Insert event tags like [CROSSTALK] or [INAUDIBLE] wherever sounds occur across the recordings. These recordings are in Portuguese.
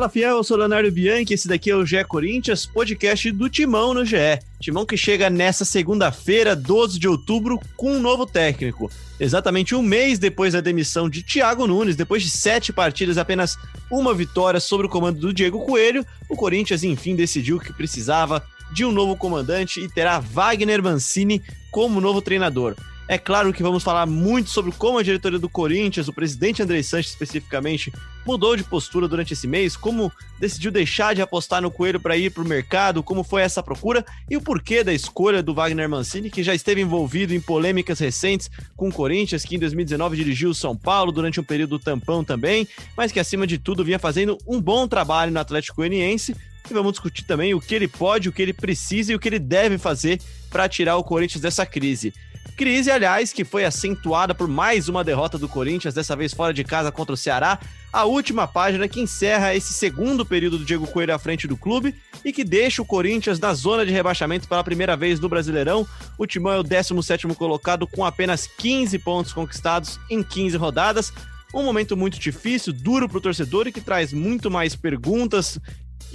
Fala fiel, eu sou Leonardo Bianchi, esse daqui é o GE Corinthians, podcast do Timão no GE. Timão que chega nessa segunda-feira, 12 de outubro, com um novo técnico. Exatamente um mês depois da demissão de Thiago Nunes, depois de sete partidas, apenas uma vitória sobre o comando do Diego Coelho, o Corinthians enfim decidiu que precisava de um novo comandante e terá Wagner Mancini como novo treinador. É claro que vamos falar muito sobre como a diretoria do Corinthians, o presidente André Sanches especificamente, mudou de postura durante esse mês, como decidiu deixar de apostar no Coelho para ir para o mercado, como foi essa procura e o porquê da escolha do Wagner Mancini, que já esteve envolvido em polêmicas recentes com o Corinthians, que em 2019 dirigiu o São Paulo durante um período tampão também, mas que acima de tudo vinha fazendo um bom trabalho no Atlético Goianiense. E vamos discutir também o que ele pode, o que ele precisa e o que ele deve fazer para tirar o Corinthians dessa crise. Crise, aliás, que foi acentuada por mais uma derrota do Corinthians, dessa vez fora de casa contra o Ceará. A última página que encerra esse segundo período do Diego Coelho à frente do clube e que deixa o Corinthians na zona de rebaixamento pela primeira vez no Brasileirão. O Timão é o 17 colocado com apenas 15 pontos conquistados em 15 rodadas. Um momento muito difícil, duro para o torcedor e que traz muito mais perguntas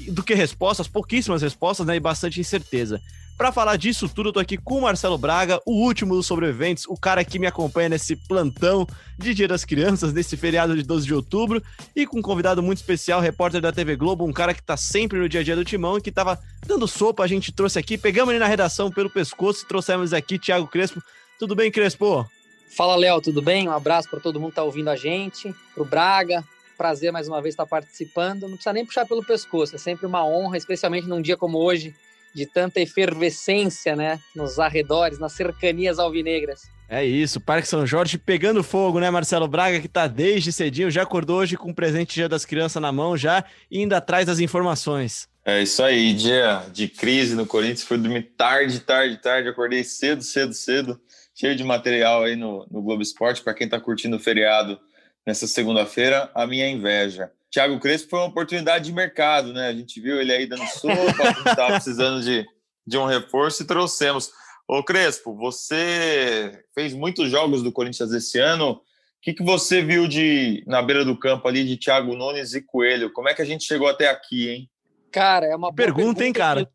do que respostas, pouquíssimas respostas né, e bastante incerteza. Para falar disso tudo, eu tô aqui com o Marcelo Braga, o último dos sobreviventes, o cara que me acompanha nesse plantão de Dia das Crianças, nesse feriado de 12 de outubro, e com um convidado muito especial, repórter da TV Globo, um cara que tá sempre no dia a dia do Timão e que tava dando sopa, a gente trouxe aqui, pegamos ele na redação pelo pescoço e trouxemos aqui Thiago Crespo. Tudo bem, Crespo? Fala, Léo, tudo bem? Um abraço para todo mundo que tá ouvindo a gente, pro Braga, prazer mais uma vez estar participando. Não precisa nem puxar pelo pescoço, é sempre uma honra, especialmente num dia como hoje, de tanta efervescência, né, nos arredores, nas cercanias alvinegras. É isso, Parque São Jorge pegando fogo, né, Marcelo Braga, que tá desde cedinho, já acordou hoje com o presente Dia das Crianças na mão, já indo atrás das informações. É isso aí, dia de crise no Corinthians, fui dormir tarde, tarde, tarde, acordei cedo, cedo, cedo, cheio de material aí no, no Globo Esporte, para quem tá curtindo o feriado nessa segunda-feira, a minha inveja. Thiago Crespo foi uma oportunidade de mercado, né? A gente viu ele aí dando sopa, a gente estava precisando de, de um reforço e trouxemos. Ô Crespo, você fez muitos jogos do Corinthians esse ano. O que, que você viu de na beira do campo ali de Thiago Nunes e Coelho? Como é que a gente chegou até aqui, hein? Cara, é uma pergunta, pergunta, hein, cara?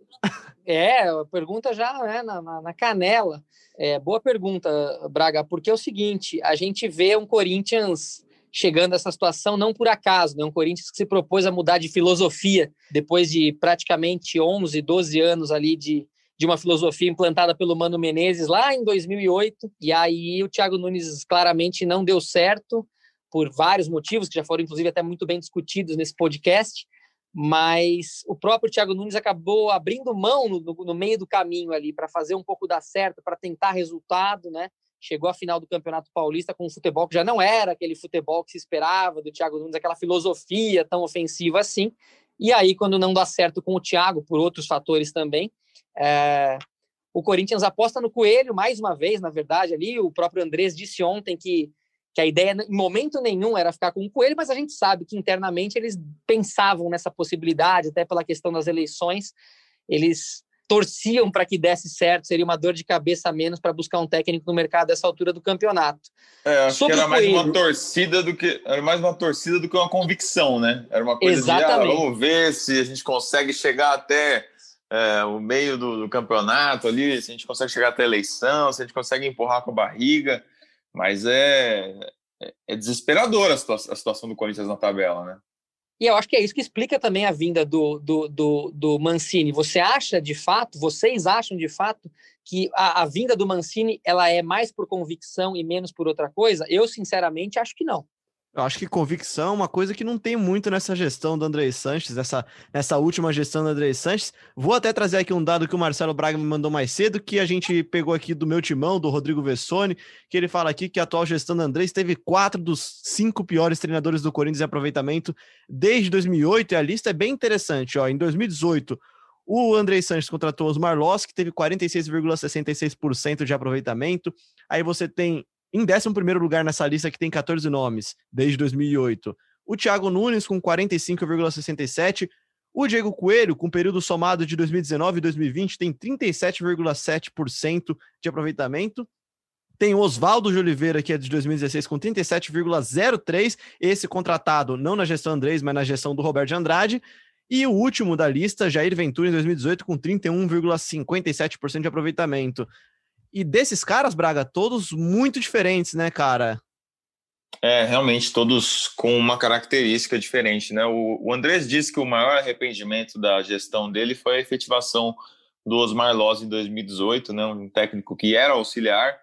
É, pergunta já né, na, na canela. É, boa pergunta, Braga, porque é o seguinte: a gente vê um Corinthians chegando a essa situação não por acaso, né? Um Corinthians que se propôs a mudar de filosofia depois de praticamente 11, 12 anos ali de, de uma filosofia implantada pelo Mano Menezes lá em 2008. E aí o Thiago Nunes claramente não deu certo por vários motivos que já foram inclusive até muito bem discutidos nesse podcast. Mas o próprio Thiago Nunes acabou abrindo mão no, no, meio do caminho ali para fazer um pouco dar certo, para tentar resultado, né? Chegou à final do Campeonato Paulista com um futebol que já não era aquele futebol que se esperava do Thiago Nunes, aquela filosofia tão ofensiva assim. E aí, quando não dá certo com o Thiago, por outros fatores também, é... o Corinthians aposta no Coelho mais uma vez, na verdade, ali. O próprio Andrés disse ontem que, que a ideia, em momento nenhum, era ficar com o Coelho, mas a gente sabe que internamente eles pensavam nessa possibilidade, até pela questão das eleições. Eles torciam para que desse certo, seria uma dor de cabeça a menos para buscar um técnico no mercado dessa altura do campeonato. É, acho Sobre que era mais uma torcida do que era mais uma torcida do que uma convicção, né? Era uma coisa Exatamente. de ah, vamos ver se a gente consegue chegar até é, o meio do, do, campeonato ali, se a gente consegue chegar até a eleição, se a gente consegue empurrar com a barriga, mas é, é, é desesperadora a situação do Corinthians na tabela, né? E eu acho que é isso que explica também a vinda do, do, do, do Mancini. Você acha de fato, vocês acham de fato, que a, a, vinda do Mancini ela é mais por convicção e menos por outra coisa? Eu, sinceramente, acho que não. Eu acho que convicção é uma coisa que não tem muito nessa gestão do André Sanches, nessa, nessa última gestão do André Sanches. Vou até trazer aqui um dado que o Marcelo Braga me mandou mais cedo, que a gente pegou aqui do meu timão, do Rodrigo Vessone, que ele fala aqui que a atual gestão do André teve quatro dos cinco piores treinadores do Corinthians em aproveitamento desde 2008, e a lista é bem interessante. Ó. Em 2018, o André Sanches contratou os Marlos, que teve 46,66% de aproveitamento. Aí você tem em 11 lugar nessa lista, que tem 14 nomes, desde 2008, o Thiago Nunes, com 45,67%. O Diego Coelho, com período somado de 2019 e 2020, tem 37,7% de aproveitamento. Tem o Oswaldo de Oliveira, que é de 2016, com 37,03. Esse contratado não na gestão Andrés, mas na gestão do Roberto de Andrade. E o último da lista, Jair Ventura, em 2018, com 31,57% de aproveitamento. E desses caras, Braga, todos muito diferentes, né, cara? É, realmente, todos com uma característica diferente, né? O, Andrés disse que o maior arrependimento da gestão dele foi a efetivação do Osmar Loz em 2018, né? Um técnico que era auxiliar,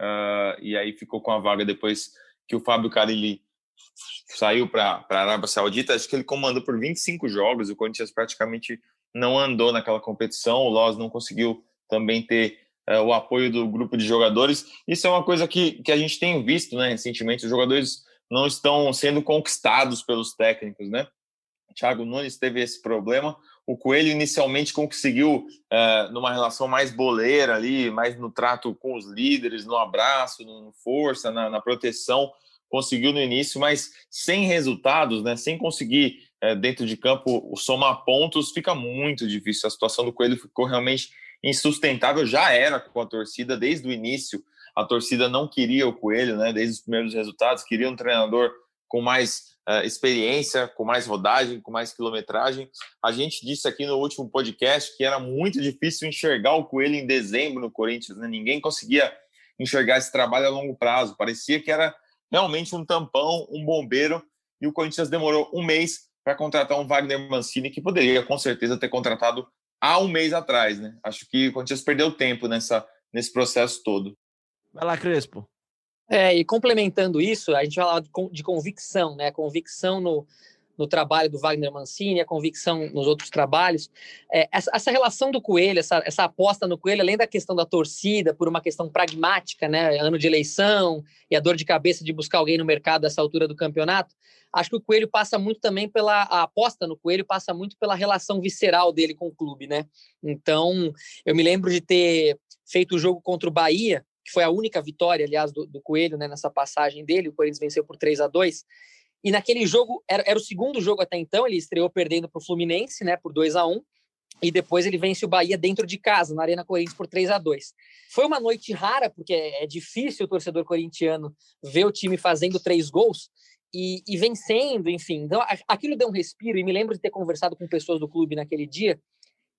uh, e aí ficou com a vaga depois que o Fábio Carilli saiu para a Arábia Saudita, acho que ele comandou por 25 jogos, o Corinthians praticamente não andou naquela competição, o Loz não conseguiu também ter uh, o apoio do grupo de jogadores. Isso é uma coisa que, que a gente tem visto né, recentemente, os jogadores não estão sendo conquistados pelos técnicos, né? Thiago Nunes teve esse problema. O Coelho inicialmente conseguiu, uh, numa relação mais boleira ali, mais no trato com os líderes, no abraço, no força, na, na proteção, conseguiu no início, mas sem resultados, né, sem conseguir é, dentro de campo somar pontos, fica muito difícil. A situação do Coelho ficou realmente insustentável, já era com a torcida desde o início. A torcida não queria o Coelho, né, desde os primeiros resultados, queria um treinador com mais uh, experiência, com mais rodagem, com mais quilometragem. A gente disse aqui no último podcast que era muito difícil enxergar o Coelho em dezembro no Corinthians, né? ninguém conseguia enxergar esse trabalho a longo prazo, parecia que era realmente um tampão, um bombeiro, e o Corinthians demorou um mês para contratar um Wagner Mancini, que poderia com certeza ter contratado há um mês atrás, né? Acho que o Corinthians perdeu tempo nessa, nesse processo todo. Vai lá, Crespo. É, e complementando isso, a gente fala de, de convicção, né? Convicção no, no trabalho do Wagner Mancini, a convicção nos outros trabalhos. É, essa, essa, relação do Coelho, essa, essa, aposta no Coelho, além da questão da torcida, por uma questão pragmática, né, ano de eleição e a dor de cabeça de buscar alguém no mercado nessa altura do campeonato, acho que o Coelho passa muito também pela a aposta no Coelho passa muito pela relação visceral dele com o clube, né? Então, eu me lembro de ter feito o jogo contra o Bahia, que foi a única vitória, aliás, do, do Coelho né, nessa passagem dele. O Corinthians venceu por 3 a 2 e naquele jogo, era, era o segundo jogo até então, ele estreou perdendo para o Fluminense, né, por 2 a 1 e depois ele vence o Bahia dentro de casa, na Arena Corinthians, por 3 a 2 Foi uma noite rara, porque é difícil o torcedor corintiano ver o time fazendo três gols e, e vencendo, enfim. Então, aquilo deu um respiro, e me lembro de ter conversado com pessoas do clube naquele dia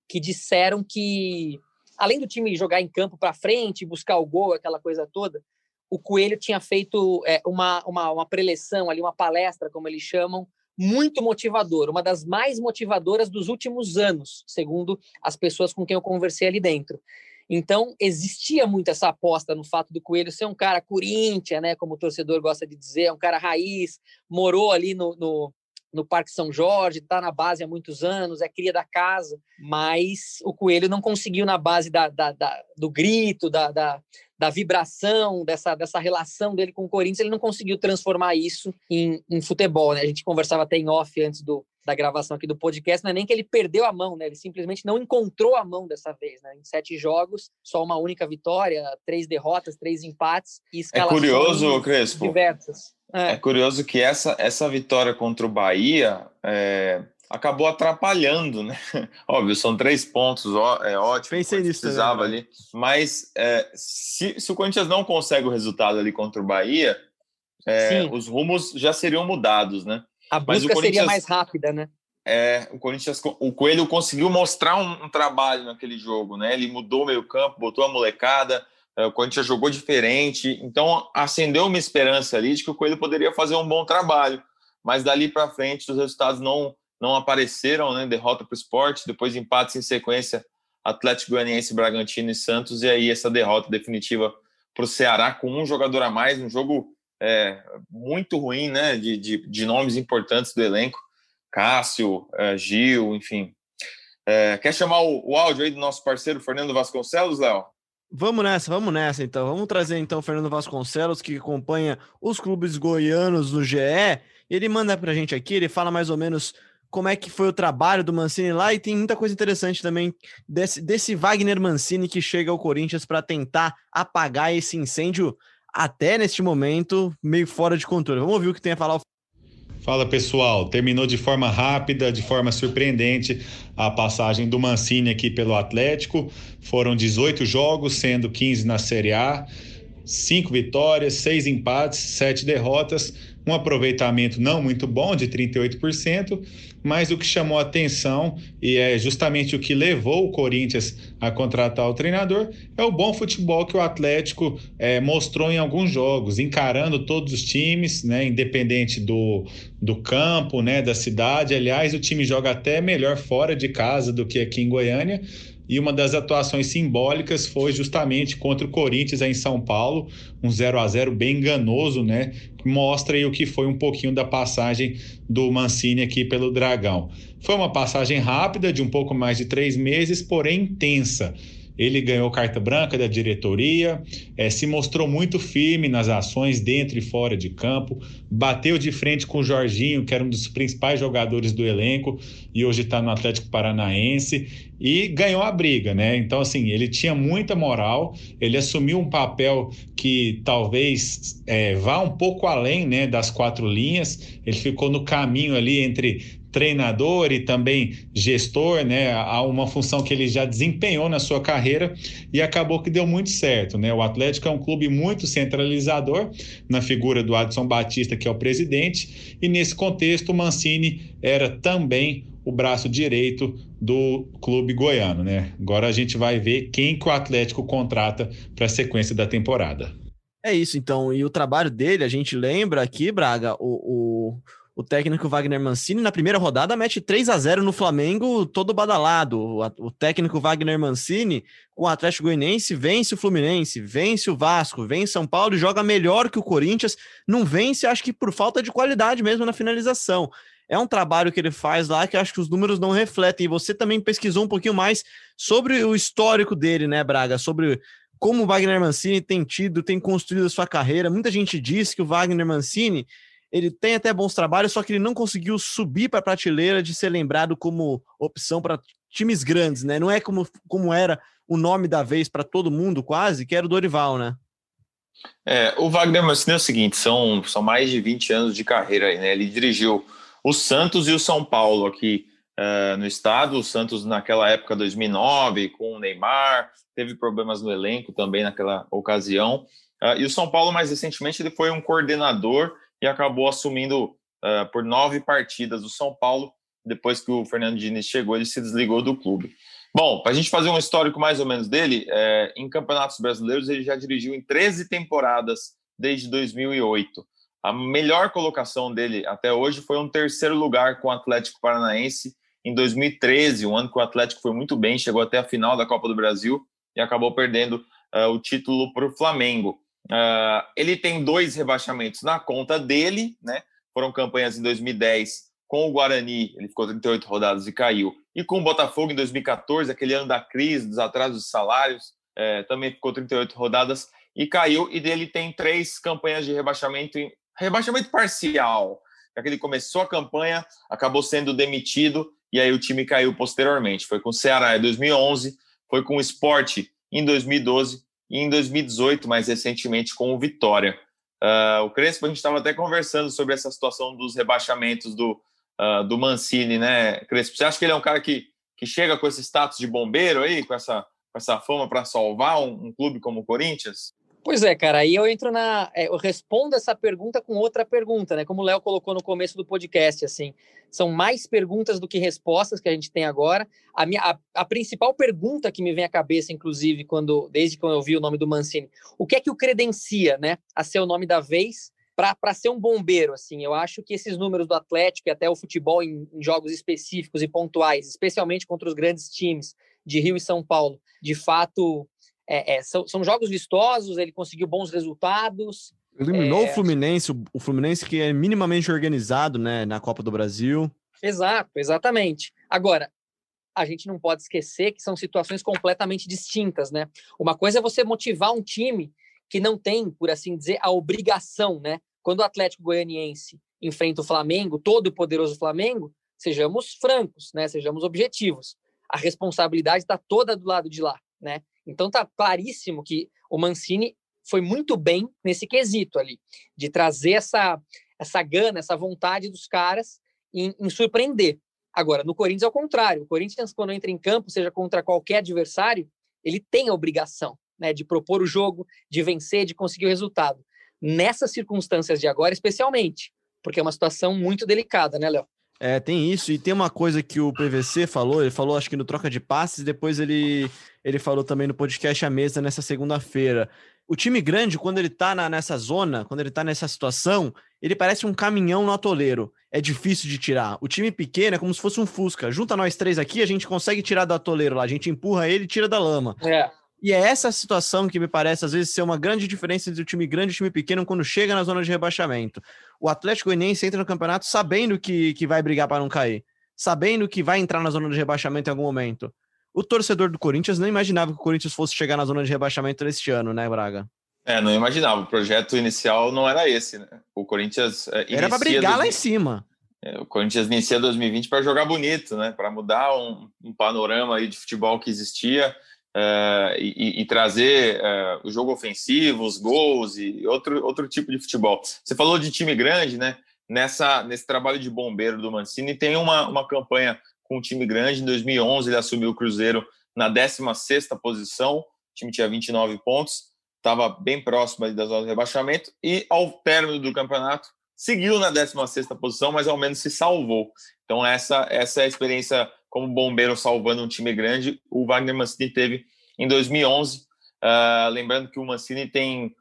que disseram que, além do time jogar em campo para frente, buscar o gol, aquela coisa toda, o Coelho tinha feito é, uma, uma, uma preleção ali, uma palestra, como eles chamam, muito motivadora, uma das mais motivadoras dos últimos anos, segundo as pessoas com quem eu conversei ali dentro. Então, existia muito essa aposta no fato do Coelho ser um cara Corinthians, né, como o torcedor gosta de dizer, um cara raiz, morou ali no, no, no Parque São Jorge, está na base há muitos anos, é cria da casa, mas o Coelho não conseguiu na base da, da, da do grito, da, da, da, vibração, dessa, dessa relação dele com o Corinthians, ele não conseguiu transformar isso em, em futebol. Né? A gente conversava até em off antes do, da gravação aqui do podcast, não é nem que ele perdeu a mão, né? Ele simplesmente não encontrou a mão dessa vez, né? Em sete jogos, só uma única vitória, três derrotas, três empates e É curioso, Crespo. Diversas. É. é. curioso que essa, essa vitória contra o Bahia é, acabou atrapalhando, né? [LAUGHS] Óbvio, são três pontos, ó, é ótimo. Pensei nisso. Precisava também, né? ali. Mas é, se, se o Corinthians não consegue o resultado ali contra o Bahia, é, os rumos já seriam mudados, né? A busca seria mais rápida, né? É, o Corinthians, o Coelho conseguiu mostrar um, um trabalho naquele jogo, né? Ele mudou o meio campo, botou a molecada, é, o Corinthians jogou diferente, então acendeu uma esperança ali de que o Coelho poderia fazer um bom trabalho, mas dali para frente os resultados não não apareceram, né? Derrota para o esporte, depois empates em sequência, Atlético Goianiense, Bragantino e Santos, e aí essa derrota definitiva para o Ceará com um jogador a mais, um jogo é, muito ruim, né? De, de, de, nomes importantes do elenco, Cássio, é, Gil, enfim. É, quer chamar o, o áudio aí do nosso parceiro Fernando Vasconcelos, Léo? Vamos nessa, vamos nessa então. Vamos trazer então o Fernando Vasconcelos, que acompanha os clubes goianos no GE. Ele manda pra gente aqui, ele fala mais ou menos como é que foi o trabalho do Mancini lá e tem muita coisa interessante também desse, desse Wagner Mancini que chega ao Corinthians para tentar apagar esse incêndio até neste momento meio fora de controle. Vamos ouvir o que tem a falar Fala pessoal, terminou de forma rápida, de forma surpreendente a passagem do Mancini aqui pelo Atlético. Foram 18 jogos, sendo 15 na Série A. cinco vitórias, seis empates, sete derrotas, um aproveitamento não muito bom, de 38%, mas o que chamou atenção e é justamente o que levou o Corinthians a contratar o treinador é o bom futebol que o Atlético é, mostrou em alguns jogos, encarando todos os times, né, independente do, do campo, né, da cidade. Aliás, o time joga até melhor fora de casa do que aqui em Goiânia e uma das atuações simbólicas foi justamente contra o Corinthians em São Paulo, um 0 a 0 bem enganoso, né? Mostra aí o que foi um pouquinho da passagem do Mancini aqui pelo Dragão. Foi uma passagem rápida, de um pouco mais de três meses, porém intensa. Ele ganhou carta branca da diretoria, é, se mostrou muito firme nas ações dentro e fora de campo, bateu de frente com o Jorginho, que era um dos principais jogadores do elenco e hoje está no Atlético Paranaense, e ganhou a briga, né? Então, assim, ele tinha muita moral, ele assumiu um papel que talvez é, vá um pouco além né, das quatro linhas, ele ficou no caminho ali entre treinador e também gestor, né, a uma função que ele já desempenhou na sua carreira e acabou que deu muito certo, né? O Atlético é um clube muito centralizador na figura do Adson Batista, que é o presidente, e nesse contexto o Mancini era também o braço direito do clube goiano, né? Agora a gente vai ver quem que o Atlético contrata para a sequência da temporada. É isso, então. E o trabalho dele, a gente lembra aqui, Braga, o, o o técnico Wagner Mancini, na primeira rodada, mete 3 a 0 no Flamengo, todo badalado. O, técnico Wagner Mancini, com o Atlético Goianiense, vence o Fluminense, vence o Vasco, vence São Paulo e joga melhor que o Corinthians. Não vence, acho que por falta de qualidade mesmo na finalização. É um trabalho que ele faz lá que acho que os números não refletem. E você também pesquisou um pouquinho mais sobre o histórico dele, né, Braga? Sobre como o Wagner Mancini tem tido, tem construído a sua carreira. Muita gente diz que o Wagner Mancini ele tem até bons trabalhos, só que ele não conseguiu subir para a prateleira de ser lembrado como opção para times grandes, né? Não é como, como era o nome da vez para todo mundo, quase, que era o Dorival, né? É, o Wagner Mancini é o seguinte, são, são mais de 20 anos de carreira aí, né? Ele dirigiu o Santos e o São Paulo aqui uh, no estado, o Santos naquela época, 2009, com o Neymar, teve problemas no elenco também naquela ocasião, uh, e o São Paulo, mais recentemente, ele foi um coordenador e acabou assumindo uh, por nove partidas o São Paulo. Depois que o Fernando Diniz chegou, ele se desligou do clube. Bom, para a gente fazer um histórico mais ou menos dele, é, em campeonatos brasileiros ele já dirigiu em 13 temporadas desde 2008. A melhor colocação dele até hoje foi um terceiro lugar com o Atlético Paranaense em 2013, um ano que o Atlético foi muito bem, chegou até a final da Copa do Brasil e acabou perdendo uh, o título para o Flamengo. Uh, ele tem dois rebaixamentos na conta dele, né? Foram campanhas em 2010 com o Guarani, ele ficou 38 rodadas e caiu. E com o Botafogo em 2014, aquele ano da crise, dos atrasos de salários, é, também ficou 38 rodadas e caiu. E dele tem três campanhas de rebaixamento, em, rebaixamento parcial. Já que ele começou a campanha, acabou sendo demitido e aí o time caiu posteriormente. Foi com o Ceará em 2011, foi com o Sport em 2012 e em 2018, mais recentemente, com o Vitória. Uh, o Crespo, a gente estava até conversando sobre essa situação dos rebaixamentos do, uh, do Mancini, né, Crespo? Você acha que ele é um cara que, que chega com esse status de bombeiro aí, com essa, com essa fama para salvar um, um, clube como o Corinthians? Pois é, cara, aí eu entro na. É, eu respondo essa pergunta com outra pergunta, né? Como o Léo colocou no começo do podcast, assim, são mais perguntas do que respostas que a gente tem agora. A, minha, a, a principal pergunta que me vem à cabeça, inclusive, quando desde quando eu vi o nome do Mancini, o que é que o credencia, né, a ser o nome da vez para ser um bombeiro, assim, eu acho que esses números do Atlético e até o futebol em, em jogos específicos e pontuais, especialmente contra os grandes times de Rio e São Paulo, de fato é, é, são, são jogos vistosos, ele conseguiu bons resultados. Eliminou é... o Fluminense, o Fluminense que é minimamente organizado né, na Copa do Brasil. Exato, exatamente. Agora, a gente não pode esquecer que são situações completamente distintas, né? Uma coisa é você motivar um time que não tem, por assim dizer, a obrigação, né? Quando o Atlético Goianiense enfrenta o Flamengo, todo o poderoso Flamengo, sejamos francos, né? Sejamos objetivos. A responsabilidade está toda do lado de lá, né? Então tá claríssimo que o Mancini foi muito bem nesse quesito ali, de trazer essa, essa gana, essa vontade dos caras em, em surpreender. Agora, no Corinthians é o contrário. O Corinthians, quando entra em campo, seja contra qualquer adversário, ele tem a obrigação né, de propor o jogo, de vencer, de conseguir o resultado. Nessas circunstâncias de agora, especialmente, porque é uma situação muito delicada, né, Léo? É, tem isso, e tem uma coisa que o PVC falou, ele falou acho que no troca de passes, depois ele, ele falou também no podcast à mesa nessa segunda-feira. O time grande, quando ele tá na, nessa zona, quando ele tá nessa situação, ele parece um caminhão no atoleiro. É difícil de tirar. O time pequeno é como se fosse um Fusca. Junta nós três aqui, a gente consegue tirar do atoleiro lá, a gente empurra ele e tira da lama. É. E é essa situação que me parece, às vezes, ser uma grande diferença entre o time grande e o time pequeno quando chega na zona de rebaixamento. O Atlético Goianiense entra no campeonato sabendo que, que vai brigar para não cair, sabendo que vai entrar na zona de rebaixamento em algum momento. O torcedor do Corinthians não imaginava que o Corinthians fosse chegar na zona de rebaixamento neste ano, né, Braga? É, não imaginava. O projeto inicial não era esse, né? O Corinthians. É, era para brigar lá em cima. É, o Corinthians inicia 2020 para jogar bonito, né? Para mudar um, um, panorama aí de futebol que existia uh, e, e, trazer uh, o jogo ofensivo, os gols e outro, outro tipo de futebol. Você falou de time grande, né? Nessa, nesse trabalho de bombeiro do Mancini, tem uma, uma campanha com um time grande. Em 2011, ele assumiu o Cruzeiro na 16 posição, o time tinha 29 pontos, estava bem próximo da zona de rebaixamento, e ao término do campeonato, seguiu na 16 posição, mas ao menos se salvou. Então, essa, essa é a experiência como bombeiro salvando um time grande, o Wagner Mancini teve em 2011. Uh, ah, lembrando que o Mancini tem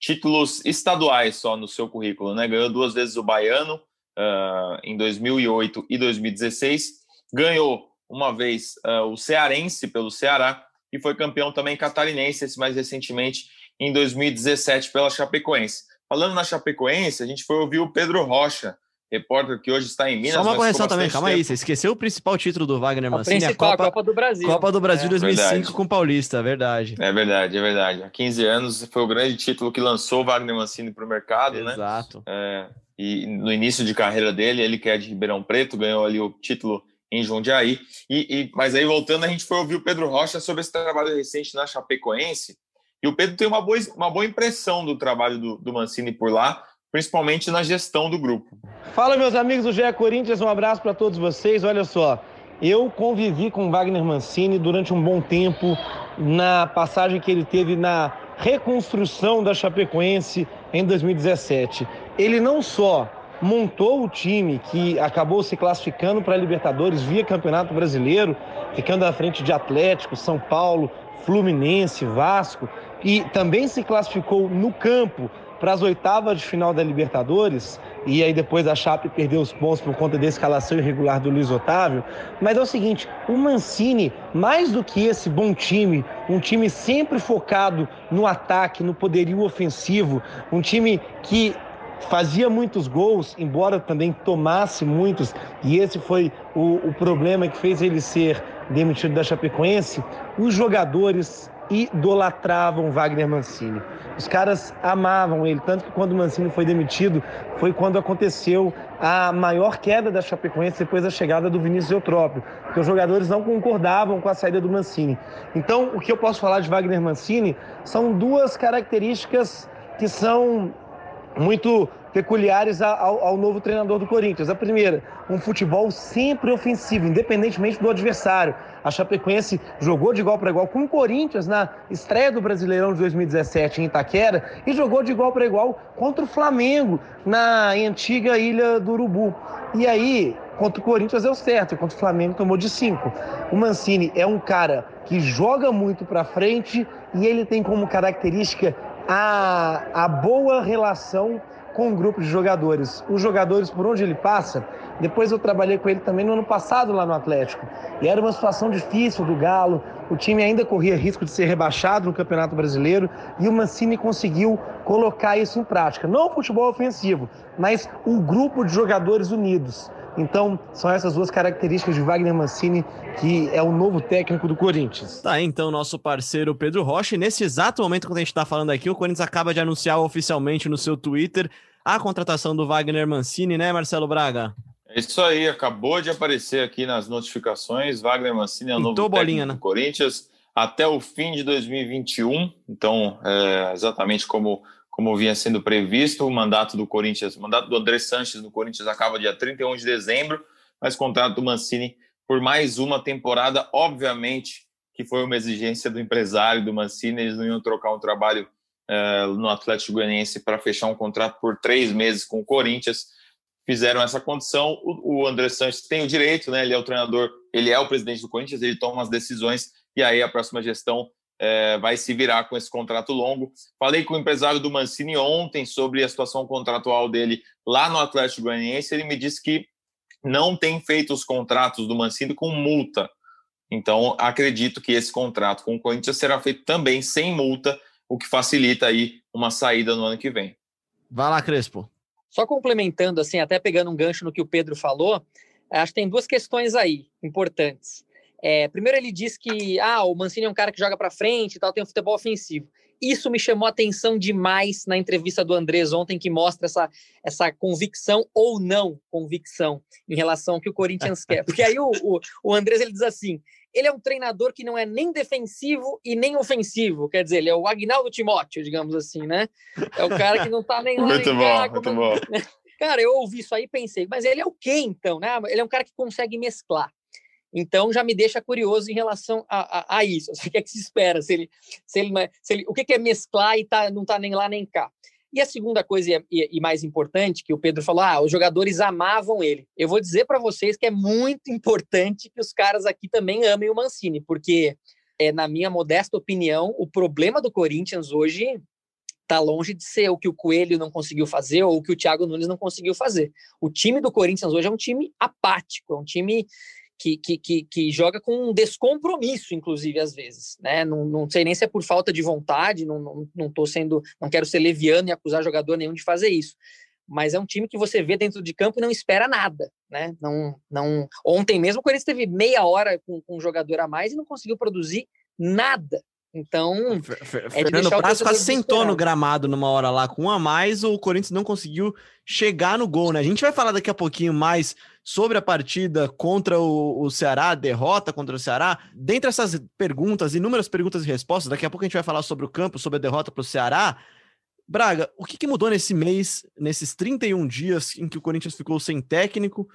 títulos estaduais só no seu currículo, né? Ganhou duas vezes o Baiano uh, em 2008 e 2016, ganhou uma vez uh, o Cearense pelo Ceará e foi campeão também catarinense, esse mais recentemente em 2017 pela Chapecoense. Falando na Chapecoense, a gente foi ouvir o Pedro Rocha, repórter que hoje está em Minas. Só uma correção também, calma tempo. aí, você esqueceu o principal título do Wagner Mancini, a, a Copa, a Copa do Brasil. Copa do Brasil é, 2005 verdade. com o Paulista, é verdade. É verdade, é verdade. Há 15 anos foi o grande título que lançou o Wagner Mancini para o mercado, Exato. né? Exato. É, e no início de carreira dele, ele que é de Ribeirão Preto, ganhou ali o título em Jundiaí. E, e, mas aí, voltando, a gente foi ouvir o Pedro Rocha sobre esse trabalho recente na Chapecoense, e o Pedro tem uma boa, uma boa impressão do trabalho do, do Mancini por lá, principalmente na gestão do grupo. Fala, meus amigos do GE Corinthians, um abraço para todos vocês. Olha só, eu convivi com Wagner Mancini durante um bom tempo na passagem que ele teve na reconstrução da Chapecoense em 2017. Ele não só montou o time que acabou se classificando para a Libertadores via Campeonato Brasileiro, ficando à frente de Atlético, São Paulo, Fluminense, Vasco, e também se classificou no campo para as oitavas de final da Libertadores, e aí depois a Chape perdeu os pontos por conta da escalação irregular do Luiz Otávio. Mas é o seguinte, o Mancini, mais do que esse bom time, um time sempre focado no ataque, no poderio ofensivo, um time que fazia muitos gols, embora também tomasse muitos, e esse foi o, o problema que fez ele ser demitido da Chapecoense, os jogadores idolatravam Wagner Mancini. Os caras amavam ele, tanto que quando o Mancini foi demitido, foi quando aconteceu a maior queda da Chapecoense depois da chegada do Vinícius Eutrópio, porque os jogadores não concordavam com a saída do Mancini. Então, o que eu posso falar de Wagner Mancini são duas características que são muito peculiares ao, ao, novo treinador do Corinthians. A primeira, um futebol sempre ofensivo, independentemente do adversário. A Chapecoense jogou de igual para igual com o Corinthians na estreia do Brasileirão de 2017 em Itaquera e jogou de igual para igual contra o Flamengo na antiga Ilha do Urubu. E aí, contra o Corinthians deu certo, contra o Flamengo tomou de cinco. O Mancini é um cara que joga muito para frente e ele tem como característica a, a boa relação com o grupo de jogadores. Os jogadores, por onde ele passa, depois eu trabalhei com ele também no ano passado lá no Atlético. E era uma situação difícil do Galo, o time ainda corria risco de ser rebaixado no Campeonato Brasileiro e o Mancini conseguiu colocar isso em prática. Não o futebol ofensivo, mas o grupo de jogadores unidos. Então, são essas duas características de Wagner Mancini, que é o novo técnico do Corinthians. Tá, então, nosso parceiro Pedro Rocha. E nesse exato momento que a gente está falando aqui, o Corinthians acaba de anunciar oficialmente no seu Twitter a contratação do Wagner Mancini, né, Marcelo Braga? É isso aí, acabou de aparecer aqui nas notificações. Wagner Mancini é o novo bolinha, né? do Corinthians até o fim de 2021. Então, é exatamente como como vinha sendo previsto. O mandato do Corinthians, o mandato do André Sanches no Corinthians acaba dia 31 de dezembro, mas contrato do Mancini por mais uma temporada, obviamente que foi uma exigência do empresário do Mancini, eles não iam trocar um trabalho uh, no Atlético Goianiense para fechar um contrato por três meses com o Corinthians. Fizeram essa condição. O, o André Sanches tem o direito, né? Ele é o treinador, ele é o presidente do Corinthians, ele toma as decisões e aí a próxima gestão é, vai se virar com esse contrato longo. Falei com o empresário do Mancini ontem sobre a situação contratual dele lá no Atlético Goianiense. Ele me disse que não tem feito os contratos do Mancini com multa. Então, acredito que esse contrato com o Corinthians será feito também sem multa, o que facilita aí uma saída no ano que vem. Vai lá, Crespo. Só complementando, assim, até pegando um gancho no que o Pedro falou, acho que tem duas questões aí importantes. É, primeiro, ele diz que ah, o Mancini é um cara que joga para frente e tal, tem um futebol ofensivo. Isso me chamou a atenção demais na entrevista do Andrés ontem, que mostra essa, essa convicção ou não convicção em relação ao que o Corinthians quer. [LAUGHS] Porque aí o, o, o Andrés ele diz assim: ele é um treinador que não é nem defensivo e nem ofensivo. Quer dizer, ele é o Agnaldo Timóteo, digamos assim, né? É o cara que não tá nem lá. muito nem bom, cá, muito como... bom. [LAUGHS] Cara, eu ouvi isso aí e pensei, mas ele é o quê então, né? Ele é um cara que consegue mesclar. Então já me deixa curioso em relação a, a, a isso. [LAUGHS] O que é que se espera? Se ele, se ele, se ele, o que é mesclar e tá, não está nem lá nem cá? E a segunda coisa, e, e, mais importante, que o Pedro falou: ah, os jogadores amavam ele. Eu vou dizer para vocês que é muito [LAUGHS] importante que os caras aqui também amem o Mancini, porque, é, na minha modesta opinião, o problema do Corinthians hoje está longe de ser o que o Coelho não conseguiu fazer ou o que o Thiago Nunes não conseguiu fazer. O time do Corinthians hoje é um time apático, é um time que, que, que, que, joga com um descompromisso, inclusive, às vezes, né? Não, não sei nem se é por falta de vontade, não, não, não tô sendo, não quero ser leviano e acusar jogador nenhum de fazer isso. Mas é um time que você vê dentro de campo e não espera nada, né? Não, não... Ontem mesmo o Corinthians teve meia hora com, com um jogador a mais e não conseguiu produzir nada. Então, é Fernando Praz quase sentou no gramado numa hora lá com um a mais, o Corinthians não conseguiu chegar no gol, né? A gente vai falar daqui a pouquinho mais sobre a partida contra o, o Ceará, derrota contra o Ceará. Dentre essas perguntas, inúmeras perguntas e respostas, daqui a pouco a gente vai falar sobre o campo, sobre a derrota para o Ceará. Braga, o que, que mudou nesse mês, nesses 31 dias em que o Corinthians ficou sem técnico,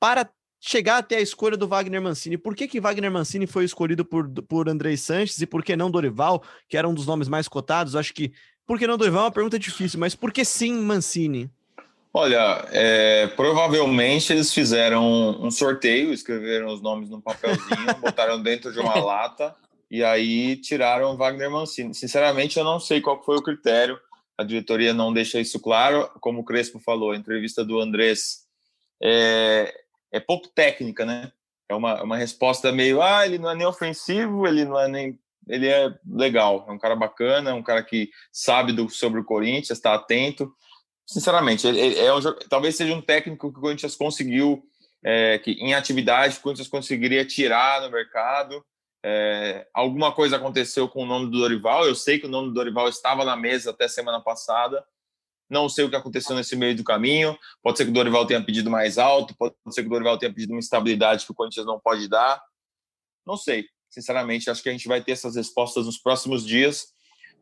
para chegar até a escolha do Wagner Mancini. Por que, que Wagner Mancini foi escolhido por, por Andrei Sanches e por que não Dorival, que era um dos nomes mais cotados? Acho que por que não Dorival é uma pergunta difícil, mas por que sim Mancini? Olha, é, provavelmente eles fizeram um sorteio, escreveram os nomes num papelzinho, [LAUGHS] botaram dentro de uma lata e aí tiraram Wagner Mancini. Sinceramente, eu não sei qual foi o critério. A diretoria não deixa isso claro. Como o Crespo falou, a entrevista do Andrés é, é pouco técnica, né? É uma, uma resposta meio, ah, ele não é nem ofensivo, ele não é nem. Ele é legal, é um cara bacana, é um cara que sabe do, sobre o Corinthians, está atento. Sinceramente, ele, ele é um, talvez seja um técnico que o Corinthians conseguiu, é, que em atividade, o Corinthians conseguiria tirar no mercado. É, alguma coisa aconteceu com o nome do Dorival. Eu sei que o nome do Dorival estava na mesa até semana passada, não sei o que aconteceu nesse meio do caminho. Pode ser que o Dorival tenha pedido mais alto, pode ser que o Dorival tenha pedido uma estabilidade que o Corinthians não pode dar. Não sei. Sinceramente, acho que a gente vai ter essas respostas nos próximos dias,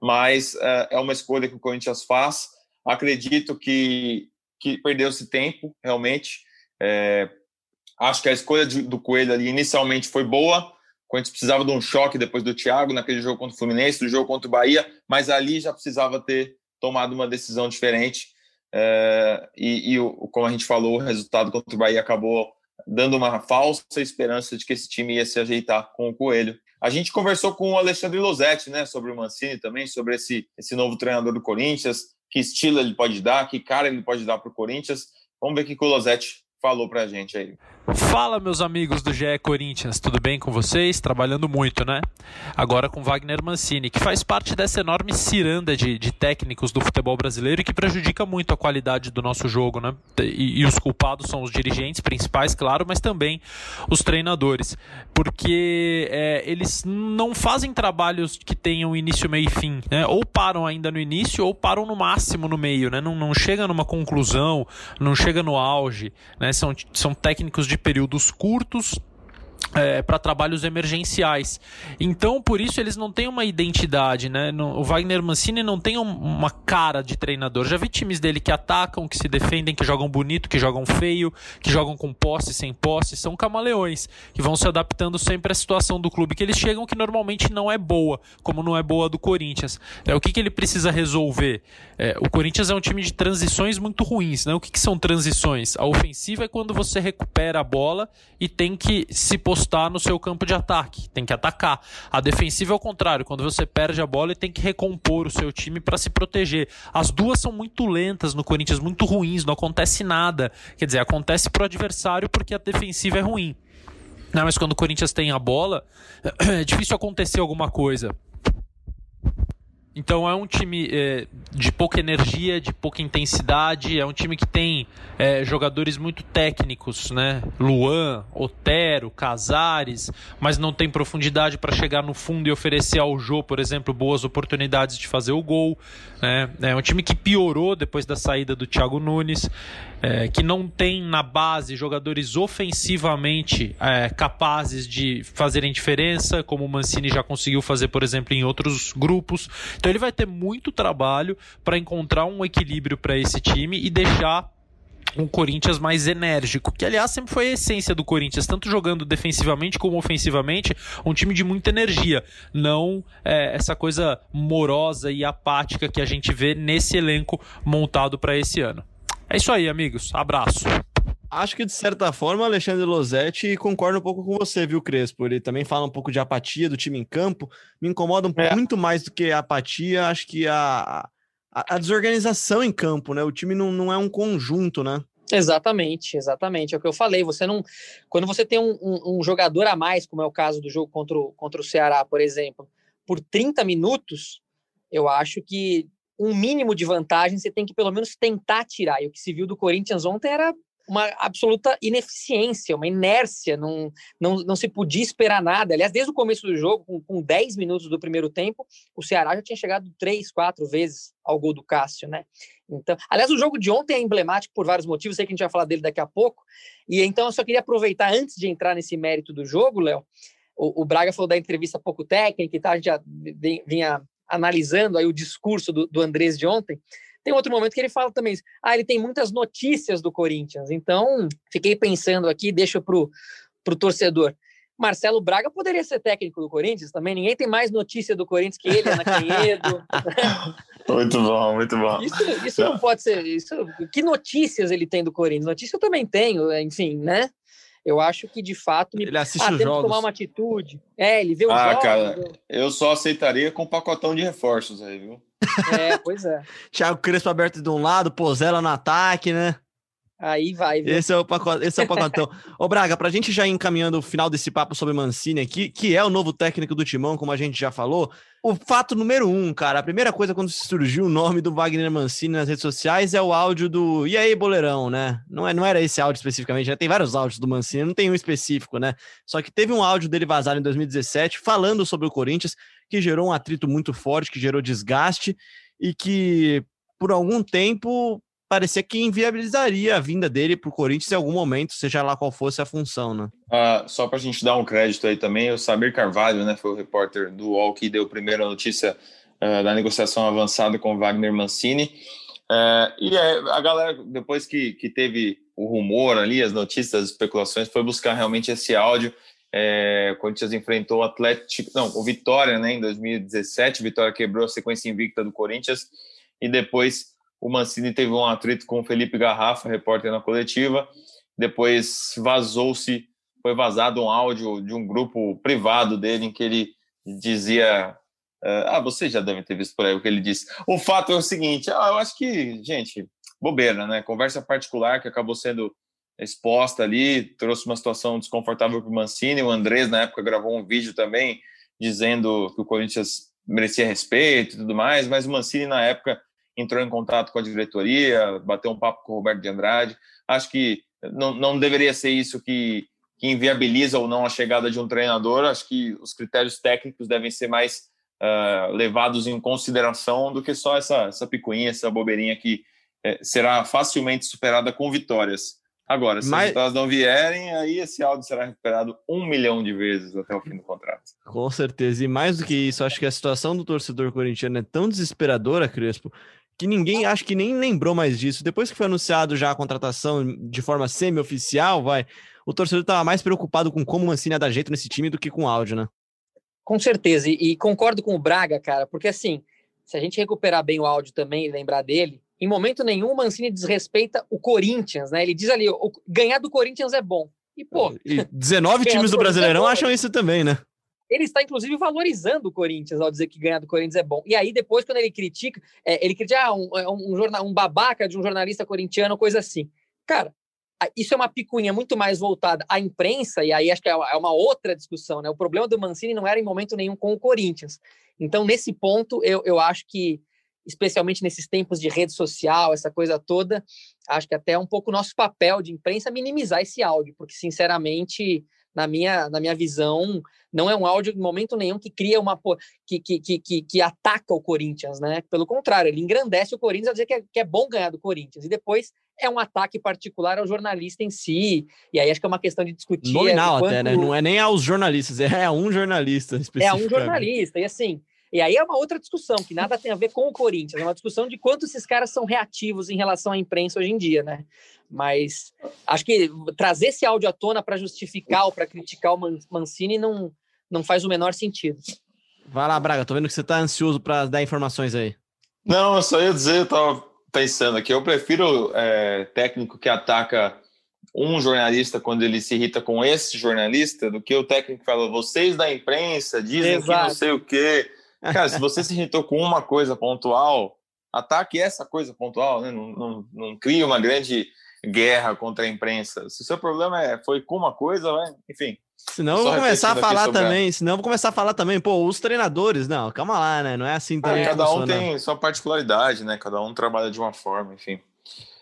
mas uh, é uma escolha que o Corinthians faz. Acredito que, que perdeu-se tempo, realmente. É, acho que a escolha de, do Coelho ali inicialmente foi boa. O Corinthians precisava de um choque depois do Thiago, naquele jogo contra o Fluminense, do jogo contra o Bahia, mas ali já precisava ter tomado uma decisão diferente. É, e, e como a gente falou, o resultado contra o Bahia acabou dando uma falsa esperança de que esse time ia se ajeitar com o Coelho. A gente conversou com o Alexandre Losetti, né, sobre o Mancini também, sobre esse, esse novo treinador do Corinthians, que estilo ele pode dar, que cara ele pode dar para o Corinthians. Vamos ver o que o Losetti falou para a gente aí. Fala, meus amigos do GE Corinthians, tudo bem com vocês? Trabalhando muito, né? Agora com Wagner Mancini, que faz parte dessa enorme ciranda de, de técnicos do futebol brasileiro e que prejudica muito a qualidade do nosso jogo, né? E, e, os culpados são os dirigentes principais, claro, mas também os treinadores, porque é, eles não fazem trabalhos que tenham início, meio e fim, né? Ou param ainda no início ou param no máximo no meio, né? Não, não chega numa conclusão, não chega no auge, né? São, são técnicos de períodos curtos é, para trabalhos emergenciais. Então, por isso, eles não têm uma identidade, né? o Wagner Mancini não tem um, uma cara de treinador. Já vi times dele que atacam, que se defendem, que jogam bonito, que jogam feio, que jogam com posse, sem posse. São camaleões, que vão se adaptando sempre à situação do clube que eles chegam, que normalmente não é boa, como não é boa do Corinthians. É, o que, que ele precisa resolver? É, o Corinthians é um time de transições muito ruins, né? O que, que são transições? A ofensiva é quando você recupera a bola e tem que se postar no seu campo de ataque, tem que atacar. A defensiva é o contrário, quando você perde a bola e tem que recompor o seu time para se proteger. As duas são muito lentas no Corinthians, muito ruins, não acontece nada. Quer dizer, acontece pro adversário porque a defensiva é ruim. Não, mas quando o Corinthians tem a bola, [CLEARS THROAT] é difícil acontecer alguma coisa. Então é um time é, de pouca energia, de pouca intensidade, é um time que tem é, jogadores muito técnicos, né? Luan, Otero, Casares, mas não tem profundidade para chegar no fundo e oferecer ao Jô, por exemplo, boas oportunidades de fazer o gol. Né? É um time que piorou depois da saída do Thiago Nunes, é, que não tem na base jogadores ofensivamente é, capazes de fazerem diferença, como o Mancini já conseguiu fazer, por exemplo, em outros grupos. Então ele vai ter muito trabalho para encontrar um equilíbrio para esse time e deixar um Corinthians mais enérgico, que aliás sempre foi a essência do Corinthians, tanto jogando defensivamente como ofensivamente, um time de muita energia, não é, essa coisa morosa e apática que a gente vê nesse elenco montado para esse ano. É isso aí, amigos. Abraço. Acho que de certa forma, Alexandre Losetti concorda um pouco com você, viu, Crespo? Ele também fala um pouco de apatia do time em campo. Me incomoda é. muito mais do que a apatia, acho que a, a, a, desorganização em campo, né? O time não, não é um conjunto, né? Exatamente, exatamente. É o que eu falei. Você não. Quando você tem um, um, um jogador a mais, como é o caso do jogo contra o, contra o Ceará, por exemplo, por 30 minutos, eu acho que um mínimo de vantagem você tem que pelo menos tentar tirar. E o que se viu do Corinthians ontem era uma absoluta ineficiência, uma inércia, não, não, não se podia esperar nada. Aliás, desde o começo do jogo, com, com 10 minutos do primeiro tempo, o Ceará já tinha chegado três, quatro vezes ao gol do Cássio, né? Então, aliás, o jogo de ontem é emblemático por vários motivos, sei que a gente vai falar dele daqui a pouco. E então eu só queria aproveitar antes de entrar nesse mérito do jogo, Léo. O, o, Braga falou da entrevista pouco técnica e tal, a gente já vinha analisando aí o discurso do, do Andrés de ontem. Tem outro momento que ele fala também, ah, ele tem muitas notícias do Corinthians. Então, fiquei pensando aqui, deixa para o torcedor. Marcelo Braga poderia ser técnico do Corinthians também. Ninguém tem mais notícia do Corinthians que ele, Ana Canhedo. [LAUGHS] muito bom, muito bom. Isso, isso não pode ser. Isso, que notícias ele tem do Corinthians? Notícia eu também tenho, enfim, né? Eu acho que de fato me... ele assiste ah, os jogos. que tomar uma atitude. É, ele vê os ah, jogos. Cara, eu só aceitaria com um pacotão de reforços aí, viu? É, pois é. [LAUGHS] Thiago Crespo aberto de um lado, Pozella no ataque, né? Aí vai. Viu? Esse é o pacote, esse é o pacotão. Ô Braga, pra gente já ir encaminhando o final desse papo sobre Mancini aqui, que é o novo técnico do Timão, como a gente já falou, o fato número um, cara, a primeira coisa quando surgiu o nome do Wagner Mancini nas redes sociais é o áudio do E aí, boleirão, né? Não, é, não era esse áudio especificamente, já tem vários áudios do Mancini, não tem um específico, né? Só que teve um áudio dele vazado em 2017 falando sobre o Corinthians, que gerou um atrito muito forte, que gerou desgaste e que por algum tempo parecia que inviabilizaria a vinda dele para o Corinthians em algum momento, seja lá qual fosse a função, né? Ah, só para a gente dar um crédito aí também, o Samir Carvalho, né, foi o repórter do UOL que deu a primeira notícia uh, da negociação avançada com Wagner Mancini. Uh, e a galera, depois que, que teve o rumor ali, as notícias, as especulações, foi buscar realmente esse áudio. É, o Corinthians enfrentou o Atlético, não, o Vitória, né, em 2017. Vitória quebrou a sequência invicta do Corinthians e depois o Mancini teve um atrito com o Felipe Garrafa, repórter na coletiva. Depois vazou-se, foi vazado um áudio de um grupo privado dele em que ele dizia. Uh, ah, vocês já devem ter visto por aí o que ele disse. O fato é o seguinte: ah, eu acho que, gente, bobeira, né? Conversa particular que acabou sendo exposta ali, trouxe uma situação desconfortável para o Mancini. O Andrés, na época, gravou um vídeo também dizendo que o Corinthians merecia respeito e tudo mais, mas o Mancini, na época, entrou em contato com a diretoria, bateu um papo com o Roberto de Andrade. Acho que não, não deveria ser isso que, que inviabiliza ou não a chegada de um treinador. Acho que os critérios técnicos devem ser mais uh, levados em consideração do que só essa, essa picuinha, essa bobeirinha que é, será facilmente superada com vitórias. Agora, se Mas... os não vierem, aí esse áudio será recuperado um milhão de vezes até o fim do contrato. Com certeza. E mais do que isso, acho que a situação do torcedor corintiano é tão desesperadora, Crespo, que ninguém acho que nem lembrou mais disso. Depois que foi anunciado já a contratação de forma semi-oficial, vai, o torcedor estava mais preocupado com como o Mancini ia dar jeito nesse time do que com o áudio, né? Com certeza. E, e concordo com o Braga, cara, porque assim, se a gente recuperar bem o áudio também e lembrar dele, em momento nenhum o Mancini desrespeita o Corinthians, né? Ele diz ali, o, ganhar do Corinthians é bom. E, pô. E 19 [LAUGHS] times do, do Brasileirão é acham isso também, né? Ele está, inclusive, valorizando o Corinthians ao dizer que ganhar do Corinthians é bom. E aí, depois, quando ele critica, é, ele critica ah, um, é um, jornal, um babaca de um jornalista corintiano, coisa assim. Cara, isso é uma picuinha muito mais voltada à imprensa, e aí acho que é, é uma outra discussão, né? O problema do Mancini não era em momento nenhum com o Corinthians. Então, nesse ponto, eu, eu acho que especialmente nesses tempos de rede social, essa coisa toda, acho que até é um pouco nosso papel de imprensa minimizar esse áudio, porque, sinceramente, na minha, na minha visão, não é um áudio em momento nenhum que cria uma. que, que, que, que ataca o Corinthians, né? Pelo contrário, ele engrandece o Corinthians a dizer que é, que é bom ganhar do Corinthians. E depois é um ataque particular ao jornalista em si. E aí acho que é uma questão de discutir. Nominal quanto... até, né? Não é nem aos jornalistas, [LAUGHS] é a um jornalista. É a um jornalista. E assim, e aí é uma outra discussão, que nada tem a ver com o Corinthians, é uma discussão de quanto esses caras são reativos em relação à imprensa hoje em dia, né? Mas acho que trazer esse áudio à tona para justificar ou para criticar o Mancini não, não faz o menor sentido. Vai lá, Braga, tô vendo que você tá ansioso para dar informações aí. Não, eu só ia dizer, eu tava pensando aqui, eu prefiro é, técnico que ataca um jornalista quando ele se irrita com esse jornalista do que o técnico que fala, vocês da imprensa dizem Exato. que não sei o quê. Cara, se você se irritou com uma coisa pontual, ataque essa coisa pontual, né? Não, não, não cria uma grande guerra contra a imprensa. Se o seu problema é, foi com uma coisa, vai, enfim. Senão eu vou começar a falar também, senão eu vou começar a falar também, pô, os treinadores, não, calma lá, né? Não é assim também. Ah, cada um tem sua particularidade, né? Cada um trabalha de uma forma, enfim.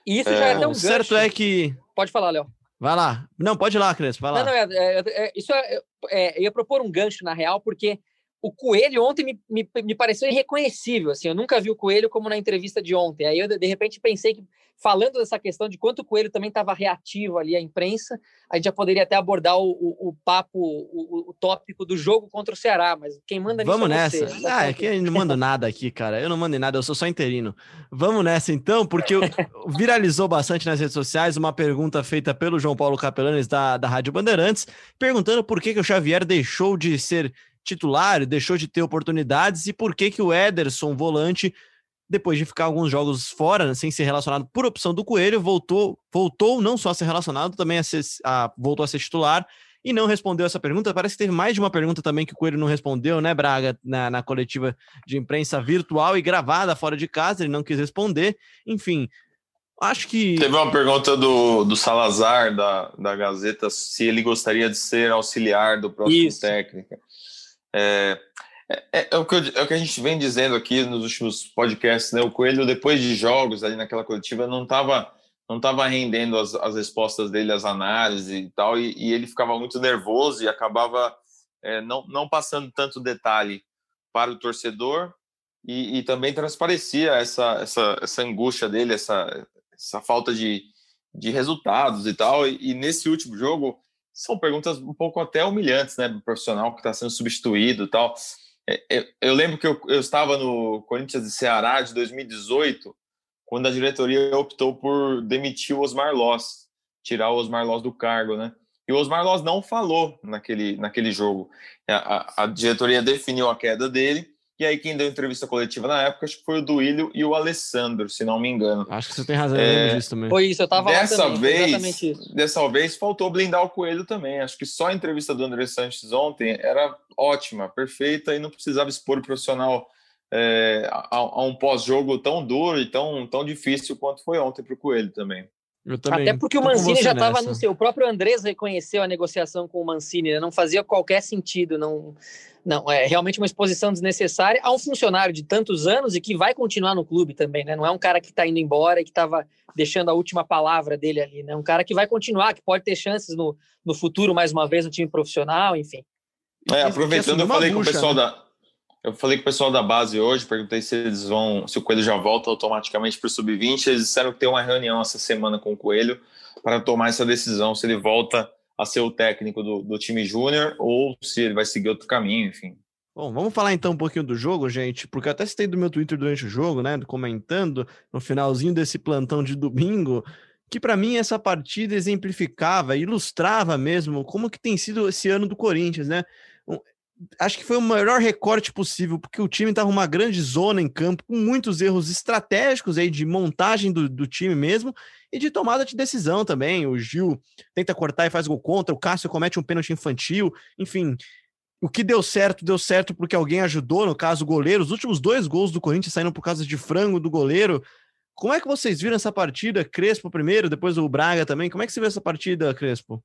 E isso é... já é até um certo é que. Pode falar, Léo. Vai lá. Não, pode ir lá, Crespo, vai lá. Não, não, é, é, é isso é, é, eu ia propor um gancho, na real, porque o Coelho ontem me, me, me, pareceu irreconhecível, assim, eu nunca vi o Coelho como na entrevista de ontem. Aí eu, de repente, pensei que, falando dessa questão de quanto o Coelho também estava reativo ali à imprensa, a gente já poderia até abordar o, o, o papo, o, o, tópico do jogo contra o Ceará, mas quem manda nisso Vamos é nessa. Você, ah, é que eu não mando nada aqui, cara. Eu não mando nada, eu sou só interino. Vamos nessa então, porque viralizou bastante nas redes sociais uma pergunta feita pelo João Paulo Capelanes da, da Rádio Bandeirantes, perguntando por que, que o Xavier deixou de ser titular, deixou de ter oportunidades e por que que o Ederson, volante, depois de ficar alguns jogos fora, sem ser relacionado por opção do Coelho, voltou, voltou não só a ser relacionado, também a ser, a, voltou a ser titular e não respondeu essa pergunta. Parece que teve mais de uma pergunta também que o Coelho não respondeu, né, Braga, na, na coletiva de imprensa virtual e gravada fora de casa, ele não quis responder. Enfim, acho que. Teve uma pergunta do, do Salazar, da, da Gazeta, se ele gostaria de ser auxiliar do próximo Isso. técnico. É, é, é, o que eu, é o que a gente vem dizendo aqui nos últimos podcasts, né? O Coelho, depois de jogos ali naquela coletiva, não estava não tava rendendo as, as respostas dele, as análises e tal, e, e ele ficava muito nervoso e acabava é, não, não passando tanto detalhe para o torcedor e, e, também transparecia essa, essa, essa angústia dele, essa, essa falta de, de resultados e tal. E, e nesse último jogo, são perguntas um pouco até humilhantes, né, do profissional que está sendo substituído e tal. É, eu, eu lembro que eu, eu, estava no Corinthians de Ceará de 2018, quando a diretoria optou por demitir o Osmar Loss, tirar o Osmar Loss do cargo, né? E o Osmar Loss não falou naquele, naquele jogo. A, a, a diretoria definiu a queda dele e aí quem deu entrevista coletiva na época, acho que foi o Duílio e o Alessandro, se não me engano. Acho que você tem razão, é, disso também. Foi isso, eu tava dessa lá também, vez, Dessa vez faltou blindar o Coelho também. Acho que só a entrevista do André Sanches ontem era ótima, perfeita e não precisava expor o profissional é, a, a, um pós-jogo tão duro e tão, tão difícil quanto foi ontem para o Coelho também. Até porque o Mancini já estava no seu. O próprio Andrés reconheceu a negociação com o Mancini, né? não fazia qualquer sentido, não, não é realmente uma exposição desnecessária a um funcionário de tantos anos e que vai continuar no clube também, né? Não é um cara que está indo embora e que estava deixando a última palavra dele ali, né? Um cara que vai continuar, que pode ter chances no, no futuro mais uma vez no time profissional, enfim. É, aproveitando, eu falei com o pessoal né? da eu falei com o pessoal da base hoje, perguntei se eles vão, se o Coelho já volta automaticamente para o sub-20. Eles disseram que tem uma reunião essa semana com o Coelho para tomar essa decisão se ele volta a ser o técnico do, do time júnior ou se ele vai seguir outro caminho, enfim. Bom, vamos falar então um pouquinho do jogo, gente, porque eu até citei do meu Twitter durante o jogo, né, comentando no finalzinho desse plantão de domingo, que para mim essa partida exemplificava, ilustrava mesmo como que tem sido esse ano do Corinthians, né? Acho que foi o melhor recorte possível, porque o time estava uma grande zona em campo, com muitos erros estratégicos aí de montagem do, do time mesmo e de tomada de decisão também. O Gil tenta cortar e faz gol contra, o Cássio comete um pênalti infantil, enfim. O que deu certo, deu certo porque alguém ajudou, no caso, o goleiro. Os últimos dois gols do Corinthians saíram por causa de frango do goleiro. Como é que vocês viram essa partida? Crespo primeiro, depois o Braga também. Como é que você viu essa partida, Crespo?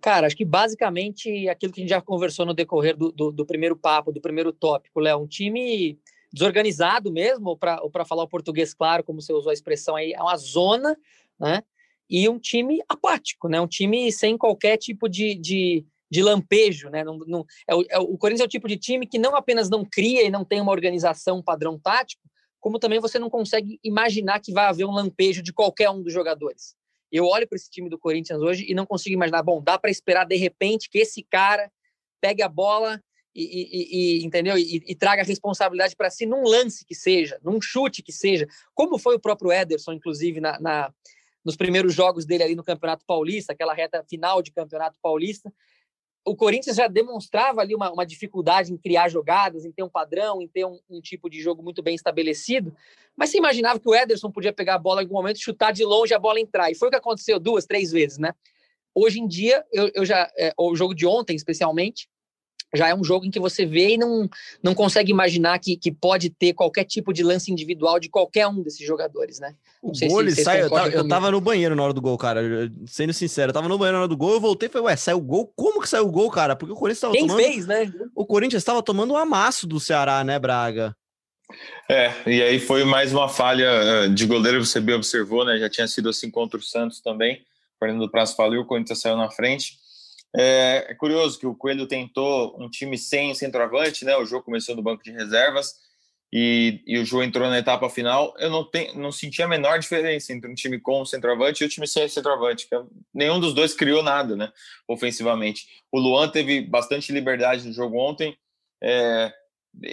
Cara, acho que basicamente aquilo que a gente já conversou no decorrer do, do, do primeiro papo, do primeiro tópico, Léo, um time desorganizado mesmo, para falar o português claro, como você usou a expressão aí, é uma zona, né? E um time apático, né? Um time sem qualquer tipo de, de, de lampejo, né? Não, não, é o, é, o Corinthians é o tipo de time que não apenas não cria e não tem uma organização um padrão tático, como também você não consegue imaginar que vai haver um lampejo de qualquer um dos jogadores. Eu olho para esse time do Corinthians hoje e não consigo imaginar, bom, dá para esperar de repente que esse cara pegue a bola e, e, e entendeu? E, e, traga a responsabilidade para si num lance que seja, num chute que seja, como foi o próprio Ederson, inclusive, na, na, nos primeiros jogos dele ali no Campeonato Paulista, aquela reta final de Campeonato Paulista o Corinthians já demonstrava ali uma, uma, dificuldade em criar jogadas, em ter um padrão, em ter um, um, tipo de jogo muito bem estabelecido. Mas você imaginava que o Ederson podia pegar a bola em algum momento, chutar de longe a bola entrar. E foi o que aconteceu duas, três vezes, né? Hoje em dia, eu, eu já. É, o jogo de ontem, especialmente, já é um jogo em que você vê e não, não consegue imaginar que, que pode ter qualquer tipo de lance individual de qualquer um desses jogadores, né? Não o gol, ele sai, eu tava, eu tava, no banheiro na hora do gol, cara, sendo sincero, eu tava no banheiro na hora do gol, eu voltei e falei, ué, saiu o gol? Como que saiu o gol, cara? Porque o Corinthians tava Quem tomando... fez, né? O Corinthians estava tomando um amasso do Ceará, né, Braga? É, e aí foi mais uma falha eh, de goleiro, você bem observou, né? Já tinha sido assim contra o Santos também. O Fernando Prazo falou, o Corinthians saiu na frente. É, é, curioso que o Coelho tentou um time sem centroavante, né? O jogo começou no banco de reservas e, e o jogo entrou na etapa final. Eu não, tem, não senti a menor diferença entre um time com centroavante e o time sem centroavante. Nenhum dos dois criou nada, né? Ofensivamente. O Luan teve bastante liberdade no jogo ontem. É,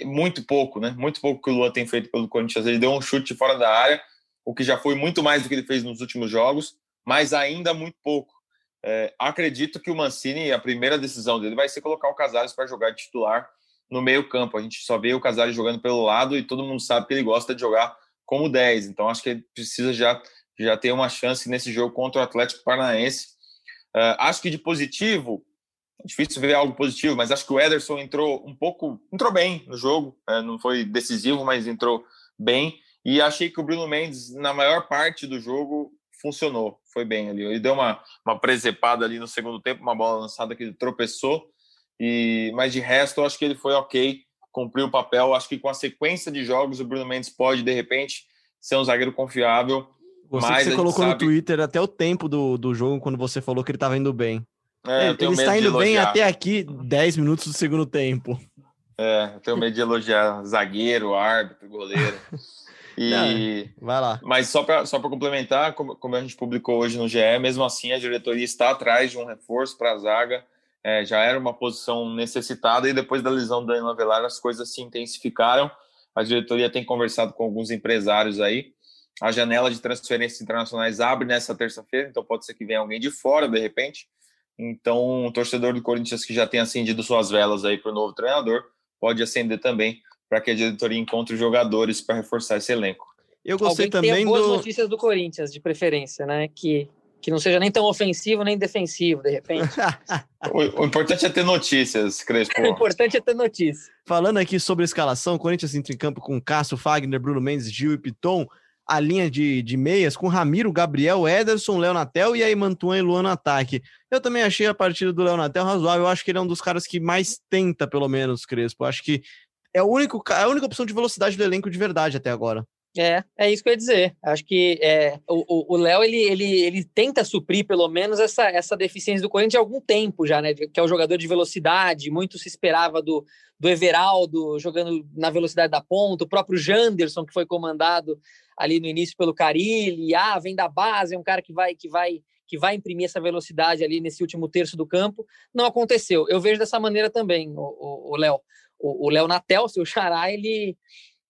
muito pouco, né? Muito pouco que o Luan tem feito pelo Corinthians. Ele deu um chute fora da área, o que já foi muito mais do que ele fez nos últimos jogos, mas ainda muito pouco. É, acredito que o Mancini, a primeira decisão dele vai ser colocar o Casares para jogar de titular no meio-campo. A gente só vê o Casares jogando pelo lado e todo mundo sabe que ele gosta de jogar como 10. Então acho que ele precisa já, já ter uma chance nesse jogo contra o Atlético Paranaense. Uh, acho que de positivo, é difícil ver algo positivo, mas acho que o Ederson entrou um pouco, entrou bem no jogo, é, não foi decisivo, mas entrou bem. E achei que o Bruno Mendes, na maior parte do jogo, funcionou, foi bem ali. Ele deu uma, uma presepada ali no segundo tempo, uma bola lançada que ele tropeçou, e mas de resto eu acho que ele foi ok, cumpriu o papel. Acho que com a sequência de jogos o Bruno Mendes pode, de repente, ser um zagueiro confiável. Você, mas você colocou sabe... no Twitter até o tempo do, do jogo quando você falou que ele estava indo bem. É, ele está indo bem até aqui 10 minutos do segundo tempo. É, eu tenho medo de elogiar zagueiro, árbitro, goleiro. [LAUGHS] E... Não, vai lá. Mas só para só complementar, como, como, a gente publicou hoje no GE, mesmo assim a diretoria está atrás de um reforço para a zaga. É, já era uma posição necessitada e depois da lesão do Danilo Avelar as coisas se intensificaram. A diretoria tem conversado com alguns empresários aí. A janela de transferências internacionais abre nessa terça-feira, então pode ser que venha alguém de fora de repente. Então, o torcedor do Corinthians que já tem acendido suas velas aí para o novo treinador pode acender também para que a diretoria encontre jogadores para reforçar esse elenco. Eu gostei Alguém também tenha boas do... notícias do Corinthians, de preferência, né? Que, que não seja nem tão ofensivo nem defensivo, de repente. [LAUGHS] o, o, importante é ter notícias, Crespo. [LAUGHS] o importante é ter notícias. Falando aqui sobre a escalação, o Corinthians entra em campo com Cássio, Fagner, Bruno Mendes, Gil e Piton. A linha de, de meias com Ramiro, Gabriel, Ederson, Léo Natel e aí Mantuan e Luan no ataque. Eu também achei a partida do Léo Natel razoável. Eu acho que ele é um dos caras que mais tenta, pelo menos, Crespo. Eu acho que é, o único, é a única opção de velocidade do elenco de verdade até agora. É, é isso que eu ia dizer. Acho que é, o Léo ele, ele, ele tenta suprir pelo menos essa, essa deficiência do Corinthians há algum tempo já, né? Que é o jogador de velocidade. Muito se esperava do, do Everaldo jogando na velocidade da ponta, o próprio Janderson, que foi comandado ali no início pelo Carilli. Ah, vem da base, é um cara que vai, que vai que vai imprimir essa velocidade ali nesse último terço do campo. Não aconteceu. Eu vejo dessa maneira também, o Léo. O Léo Natel, seu xará, ele,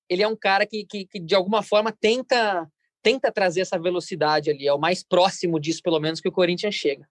ele é um cara que, que, que, de alguma forma tenta tenta trazer essa velocidade ali. É o mais próximo disso, pelo menos, que o Corinthians chega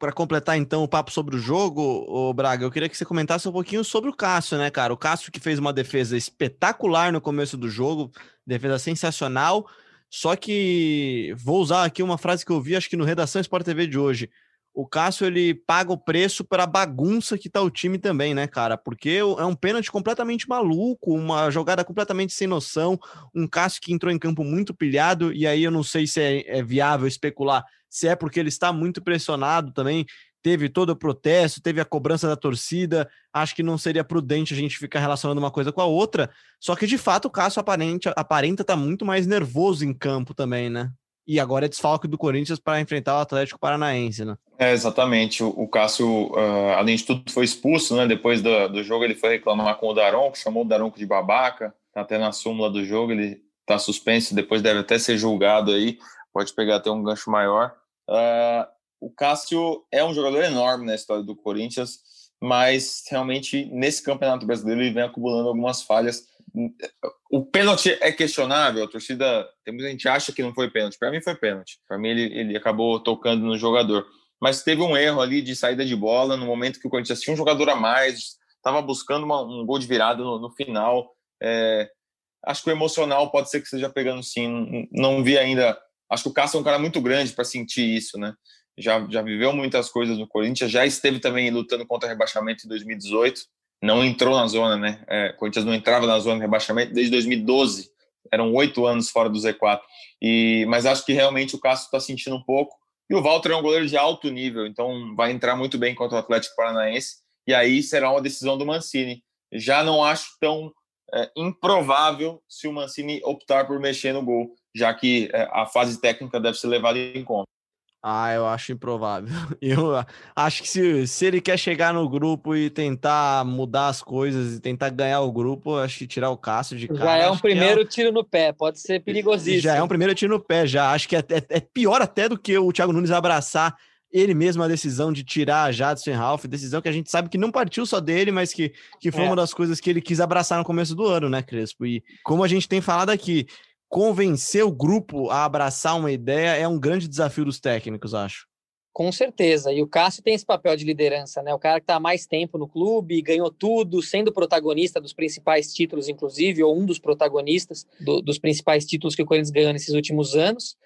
para completar então o papo sobre o jogo, o Braga, eu queria que você comentasse um pouquinho sobre o Cássio, né, cara? O Cássio que fez uma defesa espetacular no começo do jogo, defesa sensacional. Só que vou usar aqui uma frase que eu vi, acho que no Redação Sport TV de hoje. O Cássio ele paga o preço para bagunça que tá o time também, né, cara? Porque é um pênalti completamente maluco, uma jogada completamente sem noção, um Cássio que entrou em campo muito pilhado, e aí eu não sei se é, é viável especular se é porque ele está muito pressionado também. Teve todo o protesto, teve a cobrança da torcida. Acho que não seria prudente a gente ficar relacionando uma coisa com a outra. Só que, de fato, o Cássio aparenta, aparenta estar tá muito mais nervoso em campo também, né? E agora é desfalque do Corinthians para enfrentar o Atlético Paranaense, né? É, exatamente. O, Cássio, uh, além de tudo, foi expulso, né? Depois do, do jogo, ele foi reclamar com o Daronco, chamou o Daronco de babaca. Tá até na súmula do jogo, ele tá suspenso, depois deve até ser julgado aí. Pode pegar até um gancho maior. Uh, o Cássio é um jogador enorme na história do Corinthians, mas realmente nesse campeonato brasileiro ele vem acumulando algumas falhas. O pênalti é questionável, a torcida, tem muita gente acha que não foi pênalti. Para mim foi pênalti. Para mim ele, ele acabou tocando no jogador. Mas teve um erro ali de saída de bola no momento que o Corinthians tinha um jogador a mais, estava buscando uma, um gol de virada no, no final. É, acho que o emocional pode ser que esteja pegando sim. Não vi ainda Acho que o Cássio é um cara muito grande para sentir isso, né? Já, já viveu muitas coisas no Corinthians, já esteve também lutando contra rebaixamento em 2018, não entrou na zona, né? É, Corinthians não entrava na zona de rebaixamento desde 2012, eram oito anos fora do Z4. E, mas acho que realmente o Cássio está sentindo um pouco. E o Walter é um goleiro de alto nível, então vai entrar muito bem contra o Atlético Paranaense. E aí será uma decisão do Mancini. Já não acho tão é, improvável se o Mancini optar por mexer no gol já que é, a fase técnica deve ser levada em conta. Ah, eu acho improvável. [LAUGHS] Eu acho que se, se ele quer chegar no grupo e tentar mudar as coisas e tentar ganhar o grupo, acho que tirar o Cássio de cara. Já é um primeiro é... tiro no pé, pode ser perigosíssimo. Já é um primeiro tiro no pé, já. Acho que é, é, é pior até do que o Thiago Nunes abraçar ele mesmo a decisão de tirar a Jadson Ralph, decisão que a gente sabe que não partiu só dele, mas que, que foi é. uma das coisas que ele quis abraçar no começo do ano, né, Crespo? E como a gente tem falado aqui, convencer o grupo a abraçar uma ideia é um grande desafio dos técnicos, acho. Com certeza. E o Cássio tem esse papel de liderança, né? O cara que está há mais tempo no clube, ganhou tudo, sendo protagonista dos principais títulos, inclusive, ou um dos protagonistas do, dos principais títulos que o Corinthians ganhou nesses últimos anos.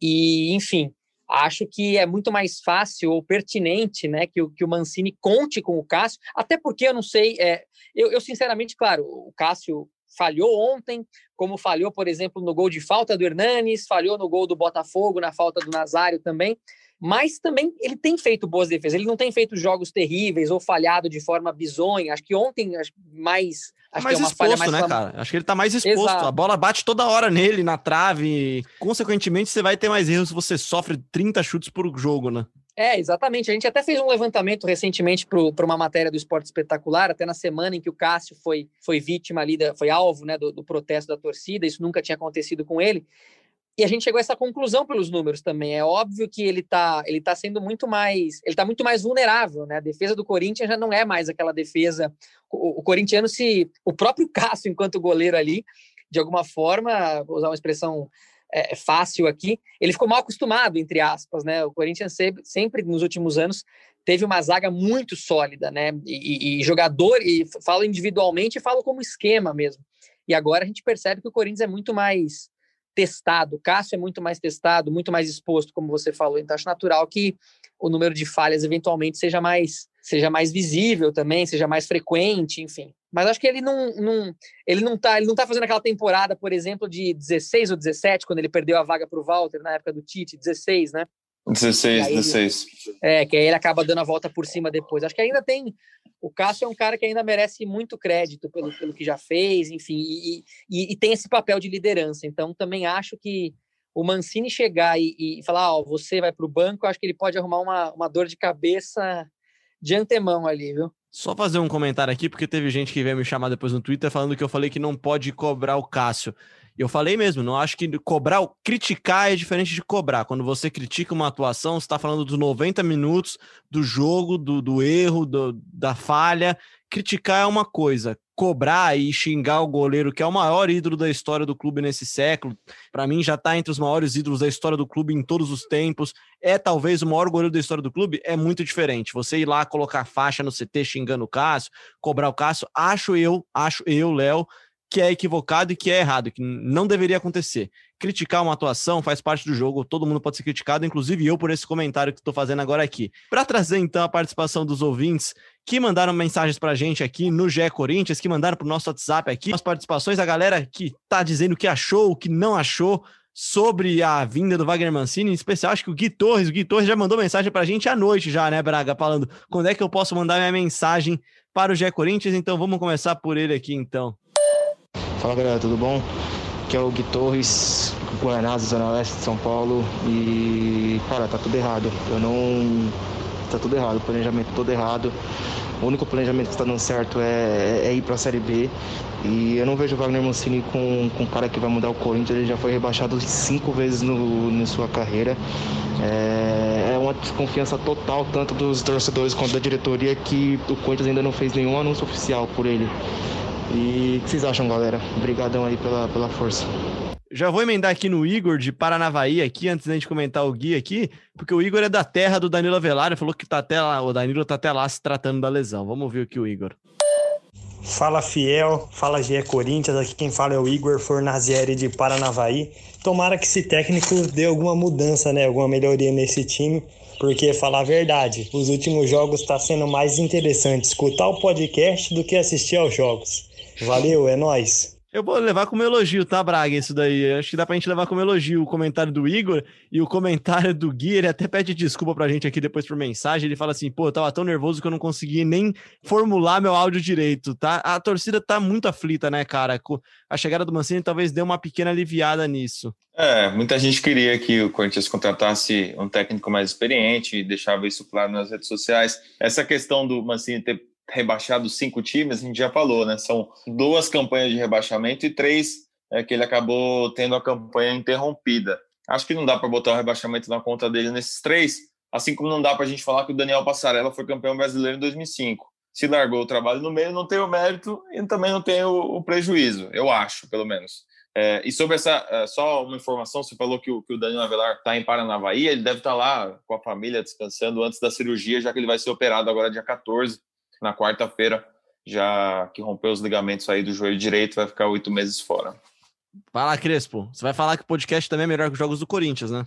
E, enfim, acho que é muito mais fácil ou pertinente, né, que o, que o Mancini conte com o Cássio, até porque eu não sei, é, eu, eu sinceramente, claro, o Cássio falhou ontem, como falhou, por exemplo, no gol de falta do Hernanes, falhou no gol do Botafogo, na falta do Nazário também. Mas também ele tem feito boas defesas, ele não tem feito jogos terríveis ou falhado de forma bizonha. Acho que ontem mais. Acho mais que é uma exposto, mais né, cara? Acho que ele tá mais exposto. Exato. A bola bate toda hora nele, na trave. Consequentemente, você vai ter mais erros se você sofre 30 chutes por jogo, né? É, exatamente. A gente até fez um levantamento recentemente para uma matéria do Esporte Espetacular, até na semana em que o Cássio foi, foi vítima ali, da, foi alvo né, do, do protesto da torcida, isso nunca tinha acontecido com ele. E a gente chegou a essa conclusão pelos números também. É óbvio que ele está ele tá sendo muito mais. Ele está muito mais vulnerável, né? A defesa do Corinthians já não é mais aquela defesa. O, o corintiano se. O próprio Cássio, enquanto goleiro ali, de alguma forma, vou usar uma expressão é, é, fácil aqui, ele ficou mal acostumado, entre aspas, né? O Corinthians sempre, sempre nos últimos anos teve uma zaga muito sólida, né? E, e, jogador, e falo individualmente falo como esquema mesmo. E agora a gente percebe que o Corinthians é muito mais testado, o Cássio é muito mais testado, muito mais exposto, como você falou. Então acho natural que o número de falhas eventualmente seja mais seja mais visível também, seja mais frequente, enfim. Mas acho que ele não, não ele não tá, ele não tá fazendo aquela temporada, por exemplo, de 16 ou 17, quando ele perdeu a vaga para o Walter na época do Tite, 16, né? 16, 16. é, que aí ele acaba dando a volta por cima depois. Acho que ainda tem. O Cássio é um cara que ainda merece muito crédito pelo, pelo que já fez, enfim, e, e, e tem esse papel de liderança. Então também acho que o Mancini chegar e, e falar, ó, oh, você vai para o banco, acho que ele pode arrumar uma, uma dor de cabeça de antemão ali, viu? Só fazer um comentário aqui, porque teve gente que veio me chamar depois no Twitter falando que eu falei que não pode cobrar o Cássio. E eu falei mesmo, não acho que cobrar, criticar é diferente de cobrar. Quando você critica uma atuação, você está falando dos 90 minutos do jogo, do, do erro, do, da falha. Criticar é uma coisa, cobrar e xingar o goleiro, que é o maior ídolo da história do clube nesse século, para mim já está entre os maiores ídolos da história do clube em todos os tempos, é talvez o maior goleiro da história do clube, é muito diferente. Você ir lá colocar faixa no CT xingando o Cássio, cobrar o Cássio, acho eu, acho eu, Léo, que é equivocado e que é errado, que não deveria acontecer. Criticar uma atuação faz parte do jogo, todo mundo pode ser criticado, inclusive eu por esse comentário que estou fazendo agora aqui. Para trazer então a participação dos ouvintes que mandaram mensagens para a gente aqui no GE Corinthians, que mandaram para o nosso WhatsApp aqui, as participações, a galera que está dizendo o que achou, o que não achou sobre a vinda do Wagner Mancini, em especial acho que o Gui Torres, o Gui Torres já mandou mensagem para a gente à noite já, né, Braga, falando quando é que eu posso mandar minha mensagem para o GE Corinthians, então vamos começar por ele aqui então. Fala galera, tudo bom? Aqui é o Gui Torres, Guanás, Zona Leste de São Paulo. E, cara, tá tudo errado. Eu não. Tá tudo errado, o planejamento todo errado. O único planejamento que está dando certo é, é ir para a Série B. E eu não vejo o Wagner Mancini com, com um cara que vai mudar o Corinthians. Ele já foi rebaixado cinco vezes no, na sua carreira. É, é uma desconfiança total, tanto dos torcedores quanto da diretoria, que o Corinthians ainda não fez nenhum anúncio oficial por ele. E o que vocês acham, galera? Obrigadão aí pela, pela força. Já vou emendar aqui no Igor de Paranavaí aqui, antes da gente comentar o Gui aqui, porque o Igor é da terra do Danilo Avelar, falou que tá até lá, o Danilo tá até lá se tratando da lesão. Vamos ouvir aqui o Igor. Fala Fiel, fala GE Corinthians, aqui quem fala é o Igor Fornazieri de Paranavaí. Tomara que esse técnico dê alguma mudança, né, alguma melhoria nesse time, porque falar a verdade, os últimos jogos está sendo mais interessante escutar o podcast do que assistir aos jogos. Valeu, é nós. Eu vou levar como elogio, tá, Braga? Isso daí. Acho que dá pra gente levar como elogio o comentário do Igor e o comentário do Gui. Ele até pede desculpa pra gente aqui depois por mensagem. Ele fala assim: pô, eu tava tão nervoso que eu não consegui nem formular meu áudio direito, tá? A torcida tá muito aflita, né, cara? A chegada do Mancini talvez dê uma pequena aliviada nisso. É, muita gente queria que o Corinthians contratasse um técnico mais experiente e deixava isso claro nas redes sociais. Essa questão do Mancini ter rebaixado cinco times, a gente já falou, né? São duas campanhas de rebaixamento e três é, que ele acabou tendo a campanha interrompida. Acho que não dá para botar o rebaixamento na conta dele nesses três, assim como não dá para a gente falar que o Daniel Passarella foi campeão brasileiro em 2005. Se largou o trabalho no meio, não tem o mérito e também não tem o, o prejuízo, eu acho, pelo menos. É, e sobre essa, é, só uma informação, você falou que o, que o Daniel Avelar está em Paranavaí, ele deve estar tá lá com a família descansando antes da cirurgia, já que ele vai ser operado agora dia 14 na quarta-feira, já que rompeu os ligamentos aí do joelho direito, vai ficar oito meses fora. Fala, Crespo. Você vai falar que o podcast também é melhor que os jogos do Corinthians, né?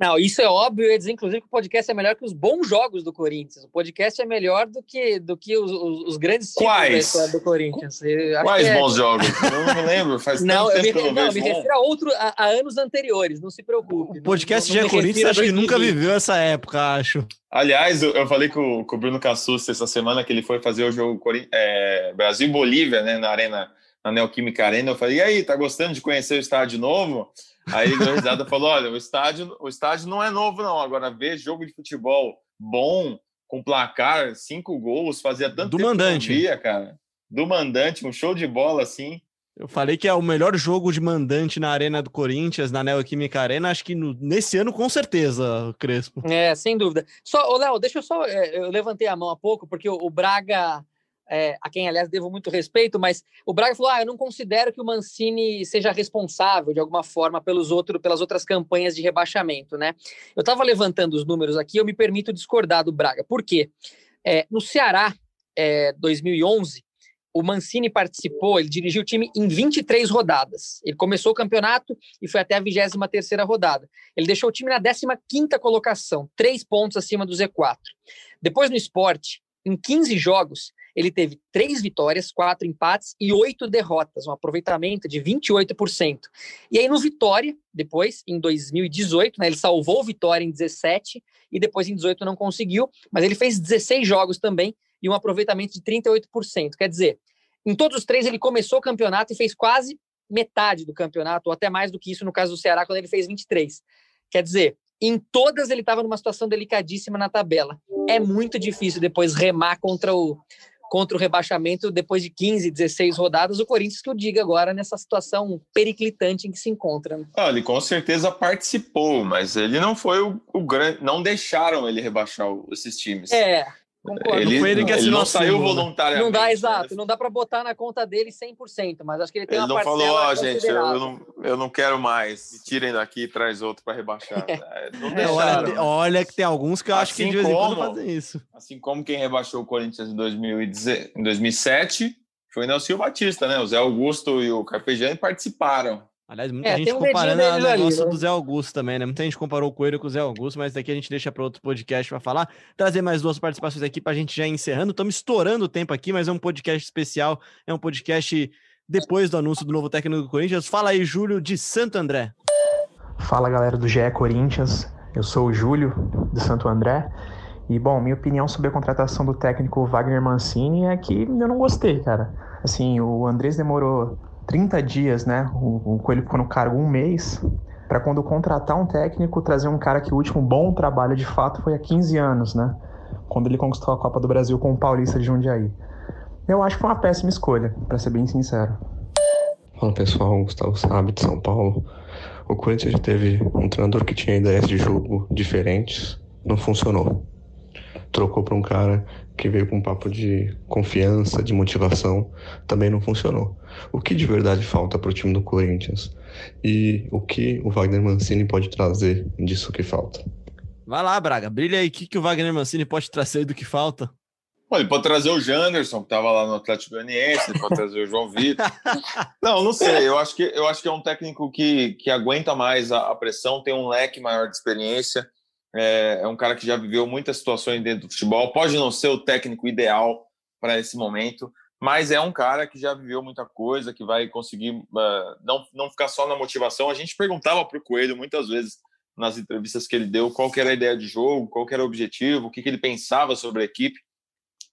Não, isso é óbvio. Eu ia dizer, inclusive, que o podcast é melhor que os bons jogos do Corinthians. O podcast é melhor do que, do que os, os, os grandes Quais? do Corinthians. Quais é... bons jogos? Eu não me lembro. Faz [LAUGHS] não, tanto tempo me, que eu não, não me refiro a, outro, a, a, anos anteriores. Não se preocupe. O podcast não, não, de Corinthians acho que nunca viveu essa época, acho. Aliás, eu, falei com, com o Bruno Cassucci essa semana que ele foi fazer o jogo é, Brasil-Bolívia, né, na Arena, na Neoquímica Arena. Eu falei, e aí, tá gostando de conhecer o estádio novo? Aí ele deu risada e falou: olha, o estádio, o estádio não é novo, não. Agora, ver jogo de futebol bom, com placar, cinco gols, fazia tanto Do tempo mandante. que via, cara. Do mandante, um show de bola assim. Eu falei que é o melhor jogo de mandante na Arena do Corinthians, na Neoquímica Arena, acho que no, nesse ano com certeza, Crespo. É, sem dúvida. Só, Léo, deixa eu só. É, eu levantei a mão há pouco, porque o, o Braga é, a quem, aliás, devo muito respeito, mas o Braga falou: ah, eu não considero que o Mancini seja responsável de alguma forma pelos outro, pelas outras campanhas de rebaixamento, né? Eu estava levantando os números aqui, eu me permito discordar do Braga. Por quê? É, no Ceará, é, 2011, o Mancini participou, ele dirigiu o time em 23 rodadas. Ele começou o campeonato e foi até a 23 rodada. Ele deixou o time na 15ª colocação, três pontos acima do Z4. Depois no esporte, em 15 jogos, ele teve três vitórias, quatro empates e oito derrotas, um aproveitamento de 28%. E aí no Vitória, depois, em 2018, né, ele salvou o Vitória em 17 e depois em 18 não conseguiu, mas ele fez 16 jogos também e um aproveitamento de 38%. Quer dizer, em todos os três ele começou o campeonato e fez quase metade do campeonato, ou até mais do que isso no caso do Ceará, quando ele fez 23. Quer dizer, em todas ele estava numa situação delicadíssima na tabela. É muito difícil depois remar contra o, contra o rebaixamento depois de 15, 16 rodadas, o Corinthians que o diga agora nessa situação periclitante em que se encontra. Né? Ah, ele com certeza participou, mas ele não foi o, o grande. Não deixaram ele rebaixar esses times. É, Concordo. Ele, ele, que ele não saiu né? voluntariamente. Não dá, exato. Né? Não dá para botar na conta dele 100%, mas acho que ele tem ele uma parcela Ele não falou, ó, oh, gente, eu não, eu não quero mais. Me tirem daqui e traz outro para rebaixar. [LAUGHS] É. Não é, olha, olha, que tem alguns que eu acho assim que de vez em quando fazem isso. Assim como quem rebaixou o Corinthians em, 2010, em 2007 foi o Nelson Batista, né? O Zé Augusto e o Carpegiani participaram. Aliás, muita é, gente um comparando o negócio ali, né? do Zé Augusto também, né? Muita gente comparou o Coelho com o Zé Augusto, mas daqui a gente deixa para outro podcast para falar. Trazer mais duas participações aqui para a gente já ir encerrando. Estamos estourando o tempo aqui, mas é um podcast especial, é um podcast depois do anúncio do novo técnico do Corinthians. Fala aí, Júlio, de Santo André. Fala, galera do GE Corinthians. Eu sou o Júlio, de Santo André. E, bom, minha opinião sobre a contratação do técnico Wagner Mancini é que eu não gostei, cara. Assim, o Andrés demorou 30 dias, né? O, o Coelho ficou no cargo um mês, para quando contratar um técnico, trazer um cara que o último bom trabalho de fato foi há 15 anos, né? Quando ele conquistou a Copa do Brasil com o Paulista de Jundiaí. Eu acho que foi uma péssima escolha, para ser bem sincero. Fala pessoal, Gustavo Sabe de São Paulo. O Corinthians já teve um treinador que tinha ideias de jogo diferentes, não funcionou. Trocou para um cara que veio com um papo de confiança, de motivação, também não funcionou. O que de verdade falta para o time do Corinthians? E o que o Wagner Mancini pode trazer disso que falta? Vai lá, Braga, brilha aí. O que, que o Wagner Mancini pode trazer do que falta? Bom, ele pode trazer o Janderson, que estava lá no Atlético Goianiense, ele pode trazer o João Vitor. [LAUGHS] Não, não sei. Eu acho que, eu acho que é um técnico que, que aguenta mais a, a pressão, tem um leque maior de experiência é, é um cara que já viveu muitas situações dentro do futebol. Pode não ser o técnico ideal para esse momento, mas é um cara que já viveu muita coisa, que vai conseguir uh, não, não ficar só na motivação. A gente perguntava para o Coelho muitas vezes nas entrevistas que ele deu qual era a ideia de jogo, qual era o objetivo, o que, que ele pensava sobre a equipe,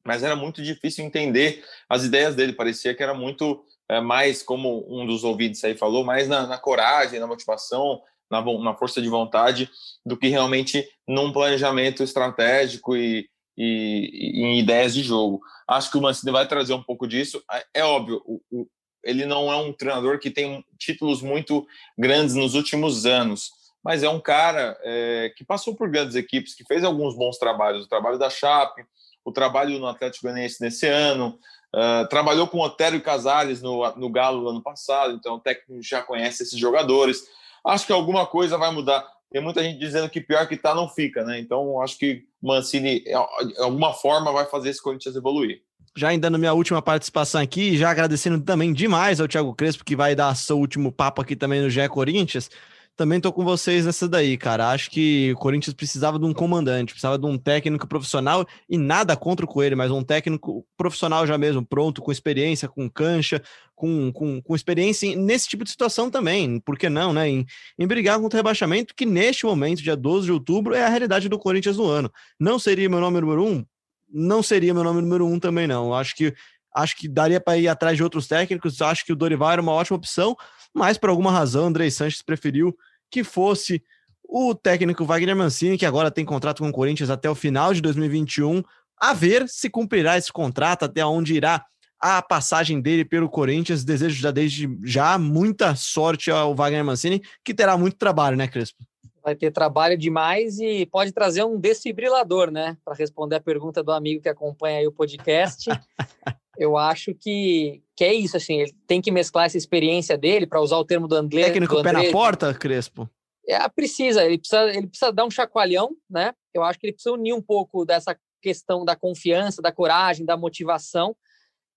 mas era muito difícil entender as ideias dele. Parecia que era muito é, mais, como um dos ouvintes aí falou, mais na, na coragem, na motivação, na, na força de vontade do que realmente num planejamento estratégico e, e, e, em ideias de jogo. Acho que o Mancini vai trazer um pouco disso. É, é óbvio, o, o, ele não é um treinador que tem títulos muito grandes nos últimos anos, mas é um cara é, que passou por grandes equipes, que fez alguns bons trabalhos. O trabalho da Chape, o trabalho no Atlético Goianiense nesse ano, uh, trabalhou com Otero e Casares no, no Galo no ano passado, então o técnico já conhece esses jogadores. Acho que alguma coisa vai mudar. Tem muita gente dizendo que pior que tá não fica, né? Então acho que Mancini, de alguma forma, vai fazer esse Corinthians evoluir. Já ainda na minha última participação aqui, já agradecendo também demais ao Thiago Crespo, que vai dar seu último papo aqui também no GE Corinthians. Também tô com vocês nessa daí, cara. Acho que o Corinthians precisava de um comandante, precisava de um técnico profissional e nada contra o Coelho, mas um técnico profissional já mesmo, pronto, com experiência, com cancha, com, com, com experiência nesse tipo de situação também. Por que não, né? Em, em brigar contra o rebaixamento, que neste momento, dia 12 de outubro, é a realidade do Corinthians no ano. Não seria meu nome número um? Não seria meu nome número um também, não. Acho que acho que daria para ir atrás de outros técnicos. Acho que o Dorival era uma ótima opção, mas por alguma razão, Andrei Sanches preferiu que fosse o técnico Wagner Mancini, que agora tem contrato com o Corinthians até o final de 2021, a ver se cumprirá esse contrato, até onde irá a passagem dele pelo Corinthians. Desejo já desde já muita sorte ao Wagner Mancini, que terá muito trabalho, né, Crespo? Vai ter trabalho demais e pode trazer um desfibrilador, né? Para responder a pergunta do amigo que acompanha aí o podcast. [LAUGHS] eu acho que, que é isso, assim, ele tem que mesclar essa experiência dele, para usar o termo do André. Técnico do André, pé na porta, Crespo? É, precisa, ele precisa, ele precisa dar um chacoalhão, né? Eu acho que ele precisa unir um pouco dessa questão da confiança, da coragem, da motivação.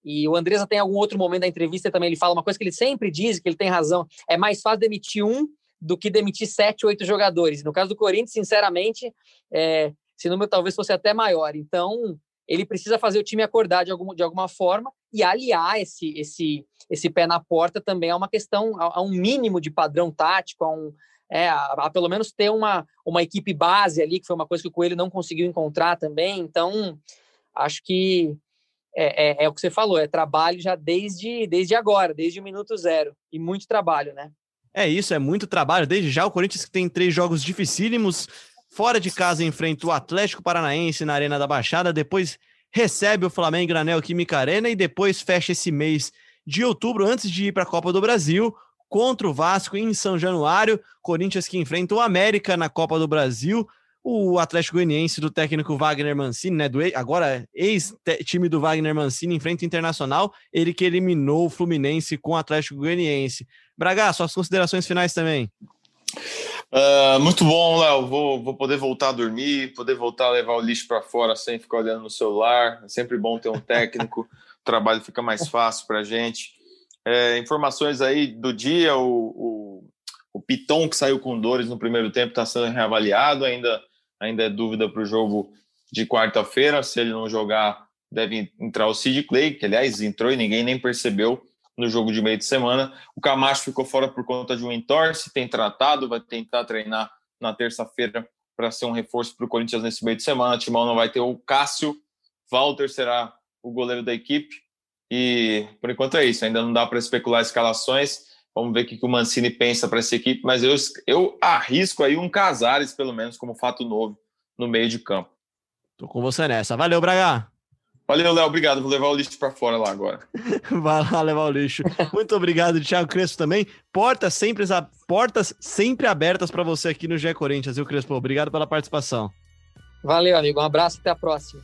E o Andresa tem algum outro momento da entrevista também, ele fala uma coisa que ele sempre diz, que ele tem razão, é mais fácil demitir um do que demitir sete, oito jogadores. No caso do Corinthians, sinceramente, é, esse número talvez fosse até maior. Então, ele precisa fazer o time acordar de, algum, de alguma forma e aliar esse, esse, esse pé na porta também a uma questão, a, a um mínimo de padrão tático, a, um, é, a, a, pelo menos ter uma, uma equipe base ali, que foi uma coisa que o Coelho não conseguiu encontrar também. Então, acho que é, é, é, o que você falou, é trabalho já desde, desde agora, desde o minuto zero, e muito trabalho, né? É isso, é muito trabalho. Desde já o Corinthians que tem três jogos dificílimos, Fora de casa enfrenta o Atlético Paranaense na Arena da Baixada, depois recebe o Flamengo na Neoquímica Arena e depois fecha esse mês de outubro, antes de ir para a Copa do Brasil, contra o Vasco em São Januário. Corinthians que enfrenta o América na Copa do Brasil. O Atlético Goianiense do técnico Wagner Mancini, né, do agora ex-time do Wagner Mancini, enfrenta o Internacional, ele que eliminou o Fluminense com o Atlético Goianiense. Braga, suas considerações finais também. Uh, muito bom, Léo. Vou, vou poder voltar a dormir, poder voltar a levar o lixo para fora sem ficar olhando no celular. É sempre bom ter um [LAUGHS] técnico, o trabalho fica mais fácil para a gente. É, informações aí do dia: o, o, o, Piton, que saiu com dores no primeiro tempo, está sendo reavaliado. Ainda, ainda é dúvida para o jogo de quarta-feira. Se ele não jogar, deve entrar o Sid Clay, que aliás entrou e ninguém nem percebeu no jogo de meio de semana. O Camacho ficou fora por conta de um entorse, tem tratado, vai tentar treinar na terça-feira para ser um reforço para o Corinthians nesse meio de semana. O Timão não vai ter o Cássio, Walter será o goleiro da equipe. E por enquanto é isso, ainda não dá para especular escalações. Vamos ver o que o Mancini pensa para essa equipe, mas eu, eu arrisco aí um Casares, pelo menos, como fato novo no meio de campo. Tô com você nessa. Valeu, Braga! Valeu, Léo. Obrigado. Vou levar o lixo para fora lá agora. [LAUGHS] Vai lá levar o lixo. Muito obrigado, Thiago Crespo também. Portas sempre, portas sempre abertas para você aqui no GE Corinthians, viu, Crespo? Obrigado pela participação. Valeu, amigo. Um abraço até a próxima.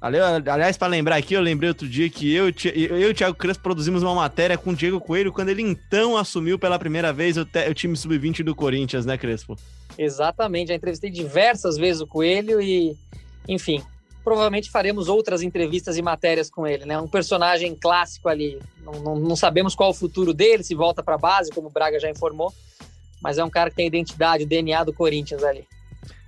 Valeu. Aliás, para lembrar aqui, eu lembrei outro dia que eu, eu e o Thiago Crespo produzimos uma matéria com o Diego Coelho quando ele então assumiu pela primeira vez o, o time sub-20 do Corinthians, né, Crespo? Exatamente. Já entrevistei diversas vezes o Coelho e, enfim, provavelmente faremos outras entrevistas e matérias com ele, né? Um personagem clássico ali. Não, não, não sabemos qual o futuro dele, se volta para a base, como o Braga já informou, mas é um cara que tem a identidade, o DNA do Corinthians ali.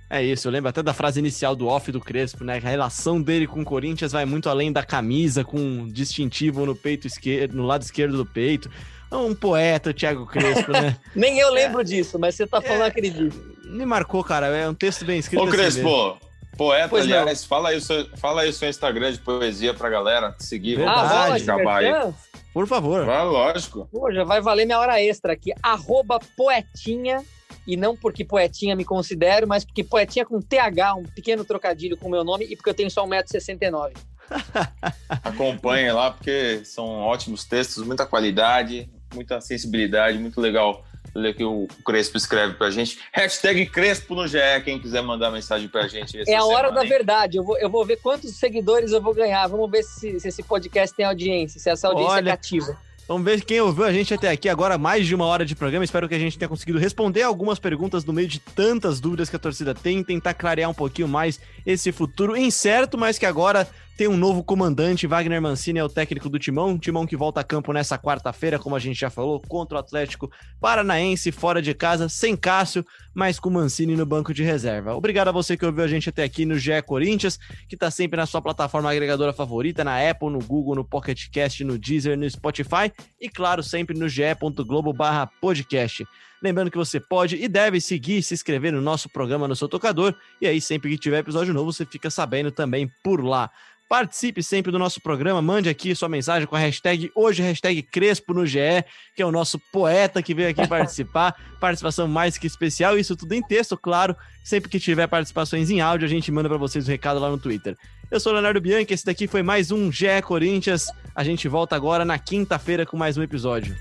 É isso, eu lembro até da frase inicial do off do Crespo, né? A relação dele com o Corinthians vai muito além da camisa, com um distintivo no peito esquerdo, no lado esquerdo do peito. É um poeta, o Thiago Crespo, né? [LAUGHS] Nem eu lembro é, disso, mas você tá falando, é, acredito. Me marcou, cara. É um texto bem escrito. Ô, assim Crespo, mesmo. Poeta, pois aliás, fala aí, o seu, fala aí o seu Instagram de poesia pra galera seguir. Verdade. Ah, Por favor. Vai, lógico. Pô, já vai valer minha hora extra aqui. Arroba poetinha. E não porque poetinha me considero, mas porque poetinha com TH, um pequeno trocadilho com o meu nome, e porque eu tenho só 1,69m. [LAUGHS] Acompanhe lá, porque são ótimos textos, muita qualidade, muita sensibilidade, muito legal ler que o Crespo escreve pra gente. Hashtag Crespo no GE, quem quiser mandar mensagem pra gente. É a hora da verdade. Eu vou, eu vou ver quantos seguidores eu vou ganhar. Vamos ver se, se esse podcast tem audiência, se essa audiência é Olha, é cativa. Vamos ver quem ouviu a gente até aqui, agora mais de uma hora de programa. Espero que a gente tenha conseguido responder algumas perguntas no meio de tantas dúvidas que a torcida tem, tentar clarear um pouquinho mais esse futuro incerto, mas que agora tem um novo comandante, Wagner Mancini é o técnico do Timão, Timão que volta a campo nessa quarta-feira, como a gente já falou, contra o Atlético Paranaense, fora de casa, sem Cássio, mas com Mancini no banco de reserva. Obrigado a você que ouviu a gente até aqui no GE Corinthians, que está sempre na sua plataforma agregadora favorita, na Apple, no Google, no Pocket Cast, no Deezer, no Spotify e, claro, sempre no ge.globo podcast. Lembrando que você pode e deve seguir e se inscrever no nosso programa no seu tocador, e aí sempre que tiver episódio novo você fica sabendo também por lá. Participe sempre do nosso programa, mande aqui sua mensagem com a hashtag hoje, hashtag Crespo no GE, que é o nosso poeta que veio aqui [LAUGHS] participar. Participação mais que especial, isso tudo em texto, claro. Sempre que tiver participações em áudio, a gente manda para vocês o um recado lá no Twitter. Eu sou o Leonardo Bianchi, esse daqui foi mais um GE Corinthians. A gente volta agora na quinta-feira com mais um episódio.